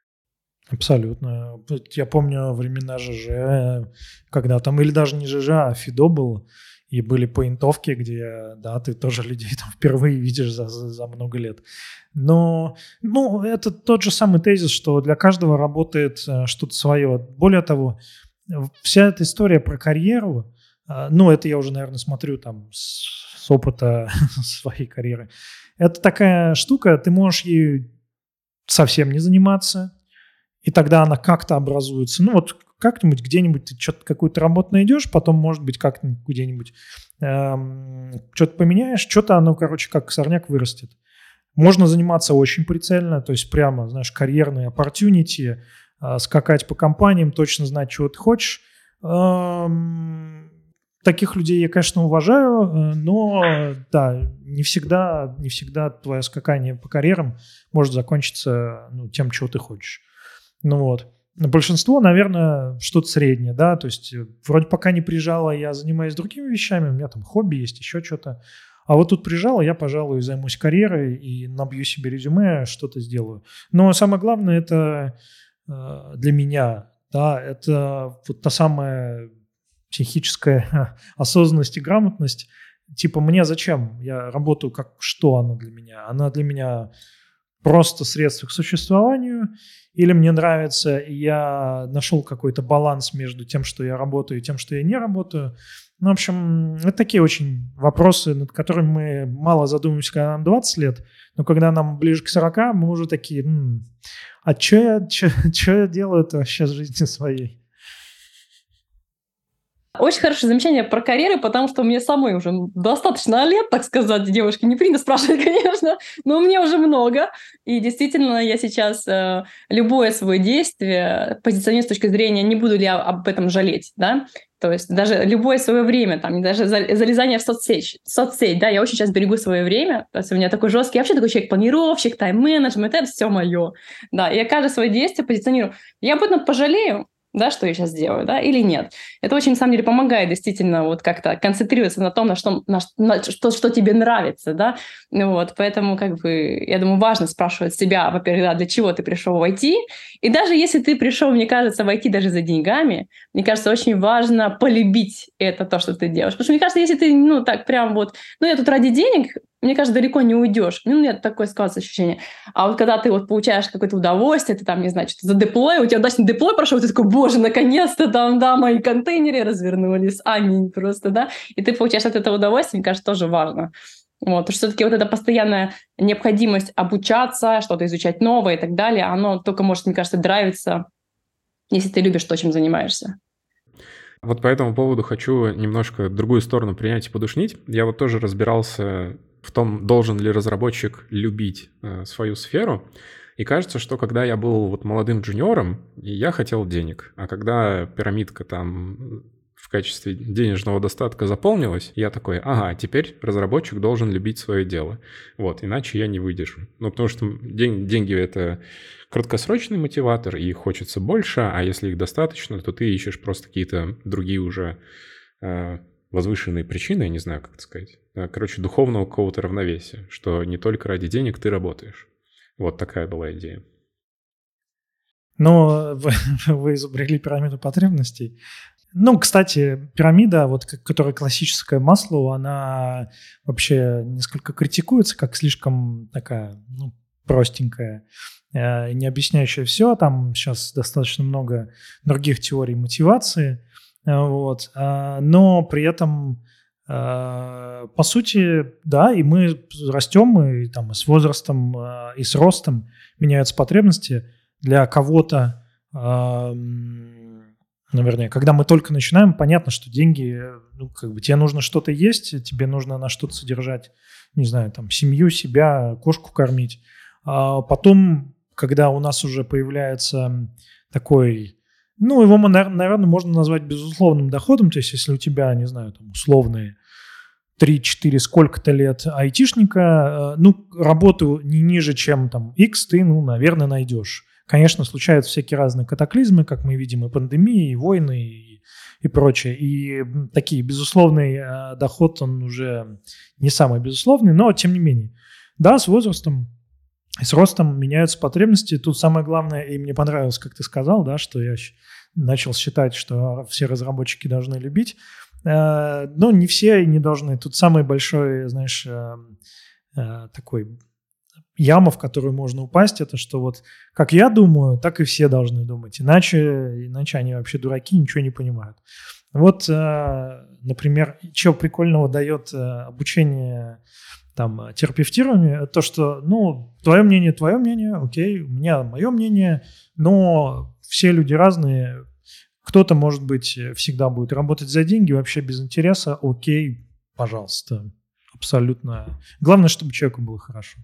[SPEAKER 3] Абсолютно. Я помню времена ЖЖ, когда там, или даже не ЖЖ, а Фидо был, и были поинтовки, где, да, ты тоже людей там впервые видишь за, за, много лет. Но, ну, это тот же самый тезис, что для каждого работает э, что-то свое. Более того, вся эта история про карьеру, э, ну, это я уже, наверное, смотрю там с опыта своей карьеры. Это такая штука, ты можешь ею совсем не заниматься, и тогда она как-то образуется. Ну вот как-нибудь где-нибудь ты что-то какую-то работу найдешь, потом, может быть, как-нибудь где-нибудь эм, что-то поменяешь, что-то оно, короче, как сорняк вырастет. Можно заниматься очень прицельно, то есть прямо, знаешь, карьерные opportunity, э, скакать по компаниям, точно знать, чего ты хочешь. Эм, Таких людей я, конечно, уважаю, э, но да, не всегда, не всегда твое скакание по карьерам может закончиться ну, тем, чего ты хочешь. Ну вот. Большинство, наверное, что-то среднее, да, то есть э, вроде пока не приезжала, я занимаюсь другими вещами, у меня там хобби есть, еще что-то. А вот тут приезжала, я, пожалуй, займусь карьерой и набью себе резюме, что-то сделаю. Но самое главное это э, для меня, да, это вот та самая психическая осознанность и грамотность. Типа, мне зачем? Я работаю как что она для меня? Она для меня просто средство к существованию, или мне нравится, и я нашел какой-то баланс между тем, что я работаю, и тем, что я не работаю. Ну, в общем, это такие очень вопросы, над которыми мы мало задумываемся, когда нам 20 лет, но когда нам ближе к 40, мы уже такие, м-м, а что я, я делаю вообще с жизнью своей?
[SPEAKER 2] Очень хорошее замечание про карьеры, потому что мне самой уже достаточно лет, так сказать, девушки. Не принято спрашивать, конечно, но мне уже много. И действительно, я сейчас э, любое свое действие позиционирую с точки зрения, не буду ли я об этом жалеть, да? То есть даже любое свое время, там, даже залезание в соцсеть, соцсеть, да, я очень сейчас берегу свое время, то есть у меня такой жесткий, я вообще такой человек-планировщик, тайм-менеджмент, это все мое, да, и я каждое свое действие позиционирую. Я об этом пожалею, да, что я сейчас делаю, да, или нет. Это очень, на самом деле, помогает действительно вот как-то концентрироваться на том, на что, на, на что, что тебе нравится, да, вот, поэтому, как бы, я думаю, важно спрашивать себя, во-первых, да, для чего ты пришел в IT, и даже если ты пришел, мне кажется, в IT даже за деньгами, мне кажется, очень важно полюбить это, то, что ты делаешь, потому что, мне кажется, если ты, ну, так прям вот, ну, я тут ради денег, мне кажется, далеко не уйдешь. Ну, у меня такое складывается ощущение. А вот когда ты вот получаешь какое-то удовольствие, ты там, не знаю, что-то за деплой, у тебя удачный деплой прошел, ты такой, боже, наконец-то там, да, мои контейнеры развернулись, аминь просто, да, и ты получаешь от этого удовольствие, мне кажется, тоже важно. Вот, что все-таки вот эта постоянная необходимость обучаться, что-то изучать новое и так далее, оно только может, мне кажется, драйвиться, если ты любишь то, чем занимаешься.
[SPEAKER 1] Вот по этому поводу хочу немножко другую сторону принять и подушнить. Я вот тоже разбирался в том, должен ли разработчик любить э, свою сферу. И кажется, что когда я был вот молодым джуниором, я хотел денег, а когда пирамидка там в качестве денежного достатка заполнилась, я такой, ага, теперь разработчик должен любить свое дело. Вот, иначе я не выдержу. Ну, потому что день, деньги — это краткосрочный мотиватор, и хочется больше, а если их достаточно, то ты ищешь просто какие-то другие уже э, возвышенные причины, я не знаю, как это сказать. Э, короче, духовного какого-то равновесия, что не только ради денег ты работаешь. Вот такая была идея.
[SPEAKER 3] Но вы, вы изобрели пирамиду потребностей. Ну, кстати, пирамида, вот которая классическое масло, она вообще несколько критикуется, как слишком такая ну, простенькая, э, не объясняющая все. Там сейчас достаточно много других теорий мотивации. Э, вот. А, но при этом, э, по сути, да, и мы растем, и, там, и с возрастом, и с ростом меняются потребности. Для кого-то наверное, когда мы только начинаем, понятно, что деньги, ну, как бы тебе нужно что-то есть, тебе нужно на что-то содержать, не знаю, там, семью, себя, кошку кормить. А потом, когда у нас уже появляется такой, ну, его, наверное, можно назвать безусловным доходом, то есть если у тебя, не знаю, там, условные 3-4 сколько-то лет айтишника, э, ну, работу не ниже, чем там X ты, ну, наверное, найдешь. Конечно, случаются всякие разные катаклизмы, как мы видим, и пандемии, и войны, и, и прочее. И такие, безусловный э, доход, он уже не самый безусловный, но тем не менее. Да, с возрастом с ростом меняются потребности. Тут самое главное, и мне понравилось, как ты сказал, да, что я начал считать, что все разработчики должны любить. Э, но не все не должны. Тут самый большой, знаешь, э, такой яма, в которую можно упасть, это что вот как я думаю, так и все должны думать. Иначе, иначе они вообще дураки, ничего не понимают. Вот, э, например, чего прикольного дает э, обучение там терапевтированию, то, что, ну, твое мнение, твое мнение, окей, у меня мое мнение, но все люди разные, кто-то, может быть, всегда будет работать за деньги, вообще без интереса, окей, пожалуйста, абсолютно. Главное, чтобы человеку было хорошо.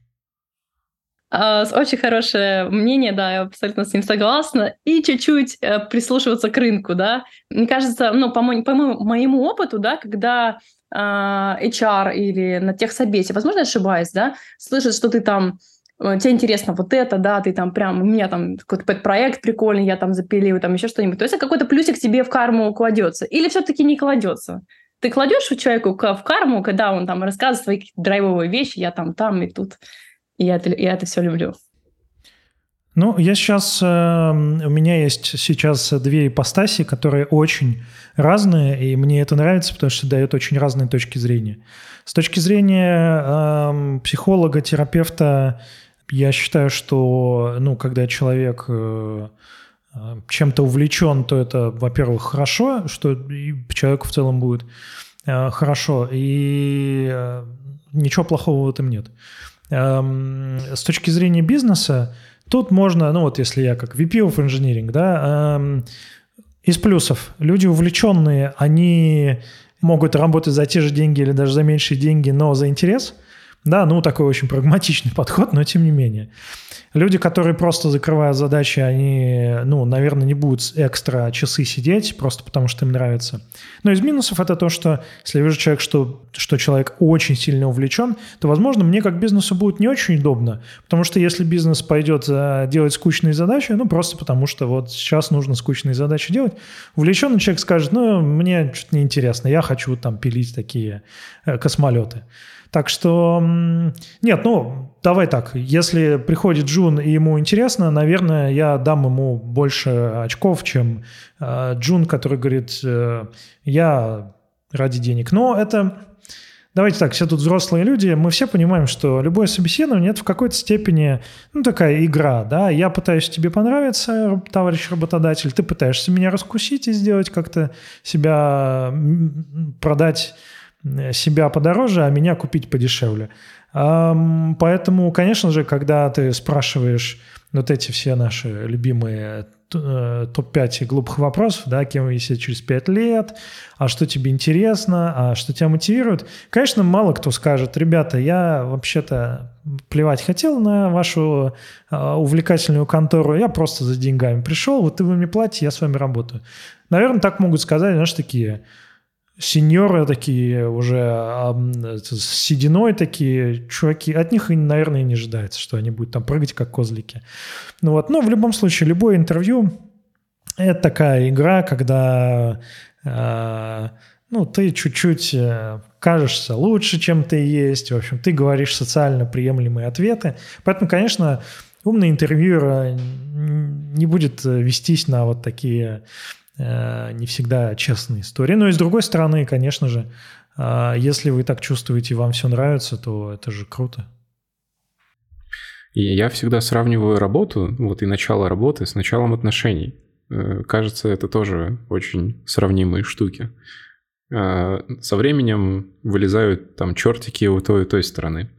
[SPEAKER 2] А, очень хорошее мнение, да, я абсолютно с ним согласна. И чуть-чуть э, прислушиваться к рынку, да. Мне кажется, ну, по, мо- по моему опыту, да, когда э, HR или на техсобесе, возможно, ошибаюсь, да, слышит, что ты там э, тебе интересно вот это, да, ты там прям, у меня там какой-то проект прикольный, я там запилил, там еще что-нибудь. То есть какой-то плюсик тебе в карму кладется. Или все-таки не кладется? Ты кладешь у человека в карму, когда он там рассказывает свои драйвовые вещи, я там, там и тут. И я это, я это все люблю.
[SPEAKER 3] Ну, я сейчас, э, у меня есть сейчас две ипостаси, которые очень разные, и мне это нравится, потому что дает очень разные точки зрения. С точки зрения э, психолога, терапевта, я считаю, что, ну, когда человек э, э, чем-то увлечен, то это, во-первых, хорошо, что человеку в целом будет э, хорошо, и э, ничего плохого в этом нет. Эм, с точки зрения бизнеса, тут можно, ну вот если я как VP of Engineering, да, эм, из плюсов, люди увлеченные, они могут работать за те же деньги или даже за меньшие деньги, но за интерес. Да, ну такой очень прагматичный подход, но тем не менее. Люди, которые просто закрывают задачи, они, ну, наверное, не будут экстра часы сидеть, просто потому что им нравится. Но из минусов это то, что если я вижу человек, что, что человек очень сильно увлечен, то, возможно, мне как бизнесу будет не очень удобно, потому что если бизнес пойдет э, делать скучные задачи, ну, просто потому что вот сейчас нужно скучные задачи делать, увлеченный человек скажет, ну, мне что-то неинтересно, я хочу там пилить такие э, космолеты. Так что, нет, ну, давай так, если приходит Джун и ему интересно, наверное, я дам ему больше очков, чем э, Джун, который говорит, э, я ради денег. Но это, давайте так, все тут взрослые люди, мы все понимаем, что любое собеседование – это в какой-то степени, ну, такая игра, да, я пытаюсь тебе понравиться, товарищ работодатель, ты пытаешься меня раскусить и сделать как-то себя, продать себя подороже, а меня купить подешевле. Поэтому, конечно же, когда ты спрашиваешь вот эти все наши любимые э, топ-5 глупых вопросов, да, кем вы себе через 5 лет, а что тебе интересно, а что тебя мотивирует. Конечно, мало кто скажет, ребята, я вообще-то плевать хотел на вашу э, увлекательную контору, я просто за деньгами пришел, вот вы мне платите, я с вами работаю. Наверное, так могут сказать, знаешь, такие сеньоры такие уже с сединой такие чуваки, от них, наверное, и не ожидается, что они будут там прыгать как козлики. Ну вот, но в любом случае, любое интервью – это такая игра, когда э, ну, ты чуть-чуть э, кажешься лучше, чем ты есть, в общем, ты говоришь социально приемлемые ответы. Поэтому, конечно, умный интервьюер не будет вестись на вот такие Э, не всегда честные истории. Но и с другой стороны, конечно же, э, если вы так чувствуете, вам все нравится, то это же круто.
[SPEAKER 1] И я всегда сравниваю работу, вот и начало работы с началом отношений. Э, кажется, это тоже очень сравнимые штуки. Со временем вылезают там чертики у той и той стороны.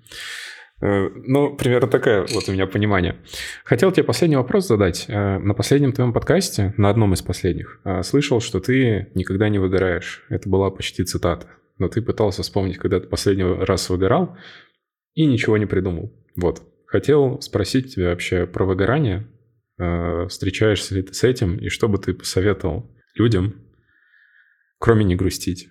[SPEAKER 1] Э, ну, примерно такая вот у меня понимание. Хотел тебе последний вопрос задать. Э, на последнем твоем подкасте, на одном из последних, э, слышал, что ты никогда не выгораешь. Это была почти цитата. Но ты пытался вспомнить, когда ты последний раз выгорал, и ничего не придумал. Вот. Хотел спросить тебя вообще про выгорание. Встречаешься ли ты с этим, и что бы ты посоветовал людям, кроме не грустить?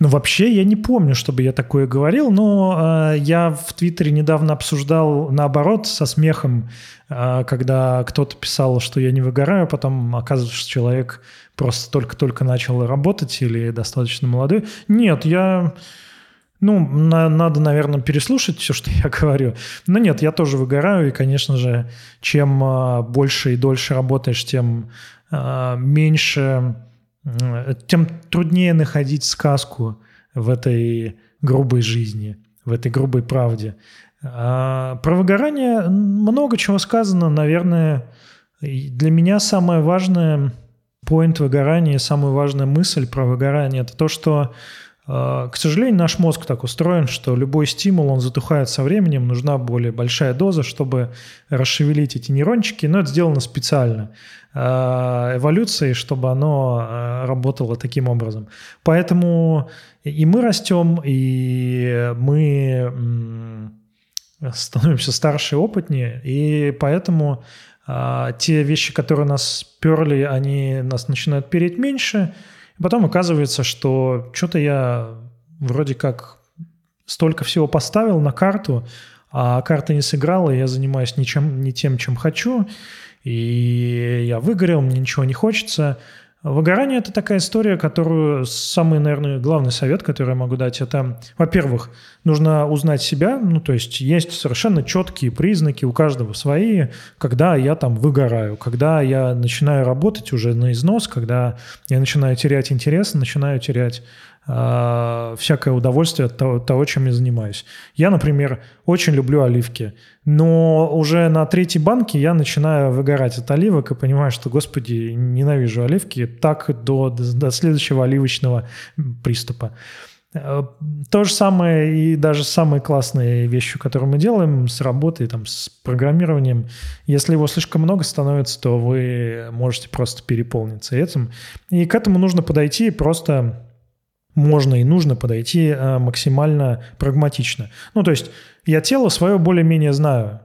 [SPEAKER 3] Ну, вообще, я не помню, чтобы я такое говорил, но э, я в Твиттере недавно обсуждал, наоборот, со смехом, э, когда кто-то писал, что я не выгораю, потом оказывается, что человек просто только-только начал работать или достаточно молодой. Нет, я... Ну, на, надо, наверное, переслушать все, что я говорю. Но нет, я тоже выгораю, и, конечно же, чем э, больше и дольше работаешь, тем э, меньше тем труднее находить сказку в этой грубой жизни, в этой грубой правде. А про выгорание много чего сказано. Наверное, для меня самое важное поинт выгорания, самая важная мысль про выгорание – это то, что к сожалению, наш мозг так устроен, что любой стимул, он затухает со временем, нужна более большая доза, чтобы расшевелить эти нейрончики, но это сделано специально а, эволюцией, чтобы оно а, работало таким образом. Поэтому и мы растем, и мы становимся старше и опытнее, и поэтому те вещи, которые нас перли, они нас начинают переть меньше – Потом оказывается, что что-то я вроде как столько всего поставил на карту, а карта не сыграла, и я занимаюсь ничем, не тем, чем хочу, и я выгорел, мне ничего не хочется – Выгорание – это такая история, которую самый, наверное, главный совет, который я могу дать, это, во-первых, нужно узнать себя, ну, то есть есть совершенно четкие признаки, у каждого свои, когда я там выгораю, когда я начинаю работать уже на износ, когда я начинаю терять интерес, начинаю терять э, всякое удовольствие от того, того, чем я занимаюсь. Я, например, очень люблю оливки, но уже на третьей банке я начинаю выгорать от оливок и понимаю, что, господи, ненавижу оливки, так до, до следующего оливочного приступа. Э, то же самое и даже самые классные вещи, которые мы делаем с работой, там, с программированием, если его слишком много становится, то вы можете просто переполниться этим. И к этому нужно подойти просто можно и нужно подойти э, максимально прагматично. Ну, то есть я тело свое более-менее знаю.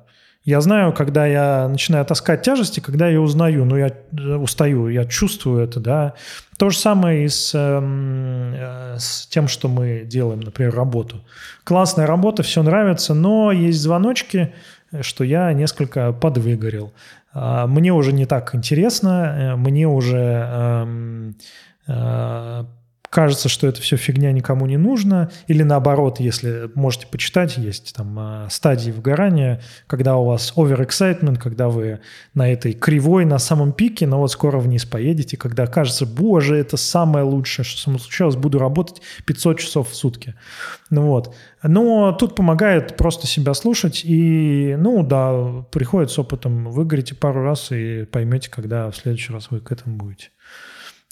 [SPEAKER 3] Я знаю, когда я начинаю таскать тяжести, когда я узнаю, ну, я э, устаю, я чувствую это, да. То же самое и с, эм, э, с тем, что мы делаем, например, работу. Классная работа, все нравится, но есть звоночки, что я несколько подвыгорел. Э, мне уже не так интересно, мне уже... Э, кажется, что это все фигня никому не нужно, или наоборот, если можете почитать, есть там э, стадии выгорания, когда у вас overexcitement, когда вы на этой кривой, на самом пике, но вот скоро вниз поедете, когда кажется, боже, это самое лучшее, что со мной случалось, буду работать 500 часов в сутки. Ну вот. Но тут помогает просто себя слушать, и, ну да, приходит с опытом, выгорите пару раз и поймете, когда в следующий раз вы к этому будете.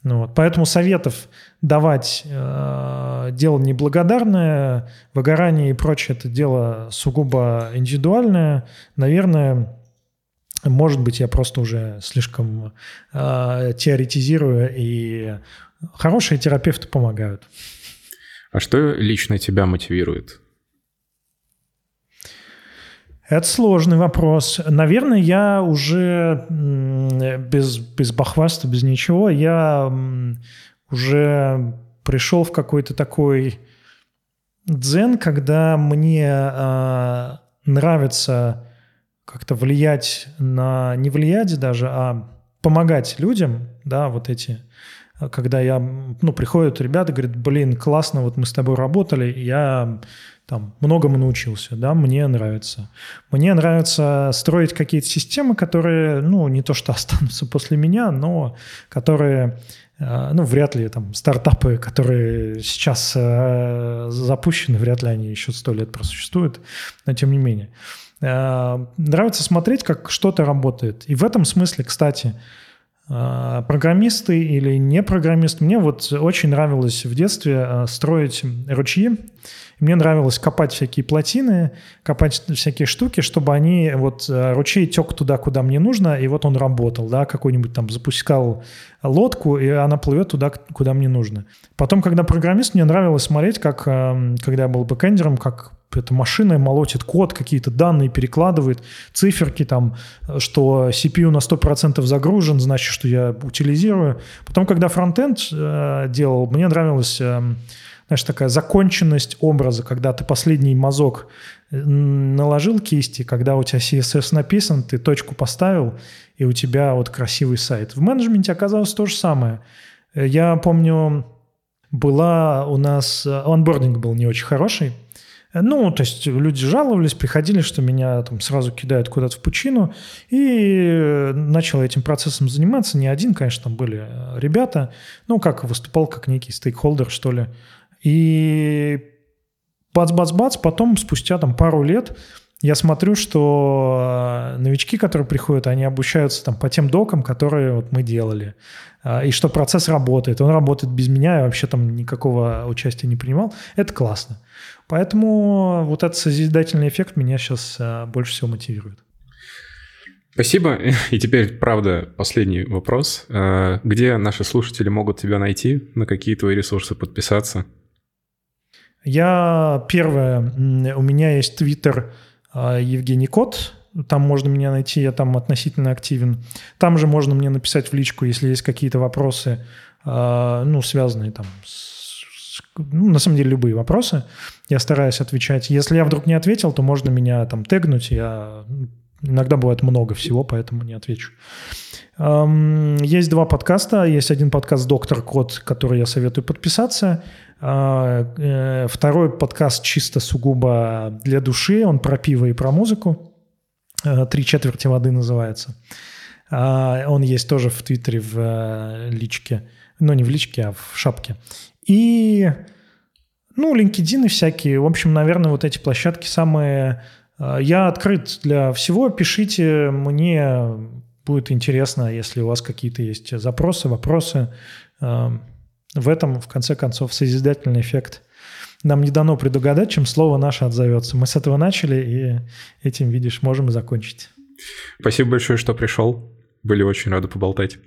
[SPEAKER 3] Ну, вот. Поэтому советов давать э, дело неблагодарное, выгорание и прочее это дело сугубо индивидуальное. Наверное, может быть, я просто уже слишком э, теоретизирую, и хорошие терапевты помогают.
[SPEAKER 1] А что лично тебя мотивирует?
[SPEAKER 3] Это сложный вопрос. Наверное, я уже без, без бахваста, без ничего, я уже пришел в какой-то такой дзен, когда мне э, нравится как-то влиять на... Не влиять даже, а помогать людям, да, вот эти когда я, ну, приходят ребята, говорят, блин, классно, вот мы с тобой работали, я там многому научился, да, мне нравится. Мне нравится строить какие-то системы, которые, ну, не то что останутся после меня, но которые, э, ну, вряд ли там стартапы, которые сейчас э, запущены, вряд ли они еще сто лет просуществуют, но тем не менее. Э, нравится смотреть, как что-то работает. И в этом смысле, кстати, программисты или не программисты, мне вот очень нравилось в детстве строить ручьи, мне нравилось копать всякие плотины, копать всякие штуки, чтобы они, вот э, ручей тек туда, куда мне нужно, и вот он работал, да, какой-нибудь там запускал лодку, и она плывет туда, куда мне нужно. Потом, когда программист, мне нравилось смотреть, как, эм, когда я был бэкэндером, как эта машина молотит код, какие-то данные перекладывает, циферки там, что CPU на 100% загружен, значит, что я утилизирую. Потом, когда фронтенд э, делал, мне нравилось... Э, знаешь, такая законченность образа, когда ты последний мазок э, наложил кисти, когда у тебя CSS написан, ты точку поставил, и у тебя вот красивый сайт. В менеджменте оказалось то же самое. Э, я помню, была у нас... Э, онбординг был не очень хороший. Ну, то есть люди жаловались, приходили, что меня там сразу кидают куда-то в пучину. И начал этим процессом заниматься. Не один, конечно, там были ребята. Ну, как выступал как некий стейкхолдер, что ли. И бац-бац-бац, потом спустя там пару лет я смотрю, что э, новички, которые приходят, они обучаются там по тем докам, которые вот мы делали. А, и что процесс работает. Он работает без меня, я вообще там никакого участия не принимал. Это классно. Поэтому вот этот созидательный эффект меня сейчас э, больше всего мотивирует.
[SPEAKER 1] Спасибо. И теперь, правда, последний вопрос. Э, где наши слушатели могут тебя найти? На какие твои ресурсы подписаться?
[SPEAKER 3] Я первое, у меня есть твиттер а, Евгений Кот, там можно меня найти, я там относительно активен. Там же можно мне написать в личку, если есть какие-то вопросы, а, ну, связанные там с, ну, на самом деле любые вопросы. Я стараюсь отвечать. Если я вдруг не ответил, то можно меня там тегнуть. Я иногда бывает много всего, поэтому не отвечу. Есть два подкаста. Есть один подкаст «Доктор Кот», который я советую подписаться. А, э, второй подкаст чисто сугубо для души. Он про пиво и про музыку. Э, «Три четверти воды» называется. А, он есть тоже в Твиттере, в э, личке. Ну, не в личке, а в шапке. И, ну, LinkedIn и всякие. В общем, наверное, вот эти площадки самые... Я открыт для всего. Пишите мне Будет интересно, если у вас какие-то есть запросы, вопросы. В этом, в конце концов, созидательный эффект. Нам не дано предугадать, чем слово наше отзовется. Мы с этого начали, и этим, видишь, можем и закончить.
[SPEAKER 1] Спасибо большое, что пришел. Были очень рады поболтать.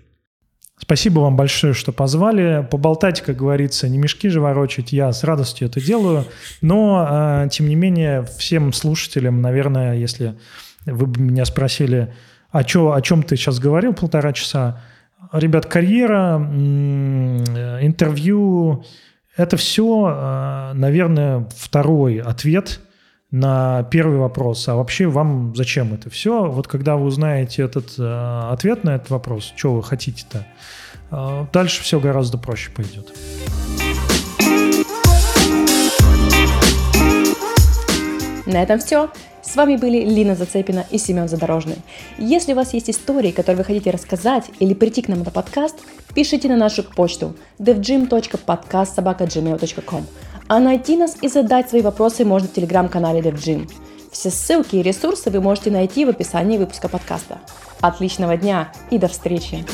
[SPEAKER 3] Спасибо вам большое, что позвали. Поболтать, как говорится, не мешки же ворочать. Я с радостью это делаю. Но, э, тем не менее, всем слушателям, наверное, если вы бы меня спросили, о, чё, о чем ты сейчас говорил полтора часа ребят, карьера, интервью, это все, а, наверное, второй ответ на первый вопрос. А вообще вам зачем это все? Вот когда вы узнаете этот а, ответ на этот вопрос, что вы хотите-то, а, дальше все гораздо проще пойдет.
[SPEAKER 2] На этом все. С вами были Лина Зацепина и Семен Задорожный. Если у вас есть истории, которые вы хотите рассказать или прийти к нам на подкаст, пишите на нашу почту devgym.podcastsobaka.gmail.com А найти нас и задать свои вопросы можно в телеграм-канале DevGym. Все ссылки и ресурсы вы можете найти в описании выпуска подкаста. Отличного дня и до встречи!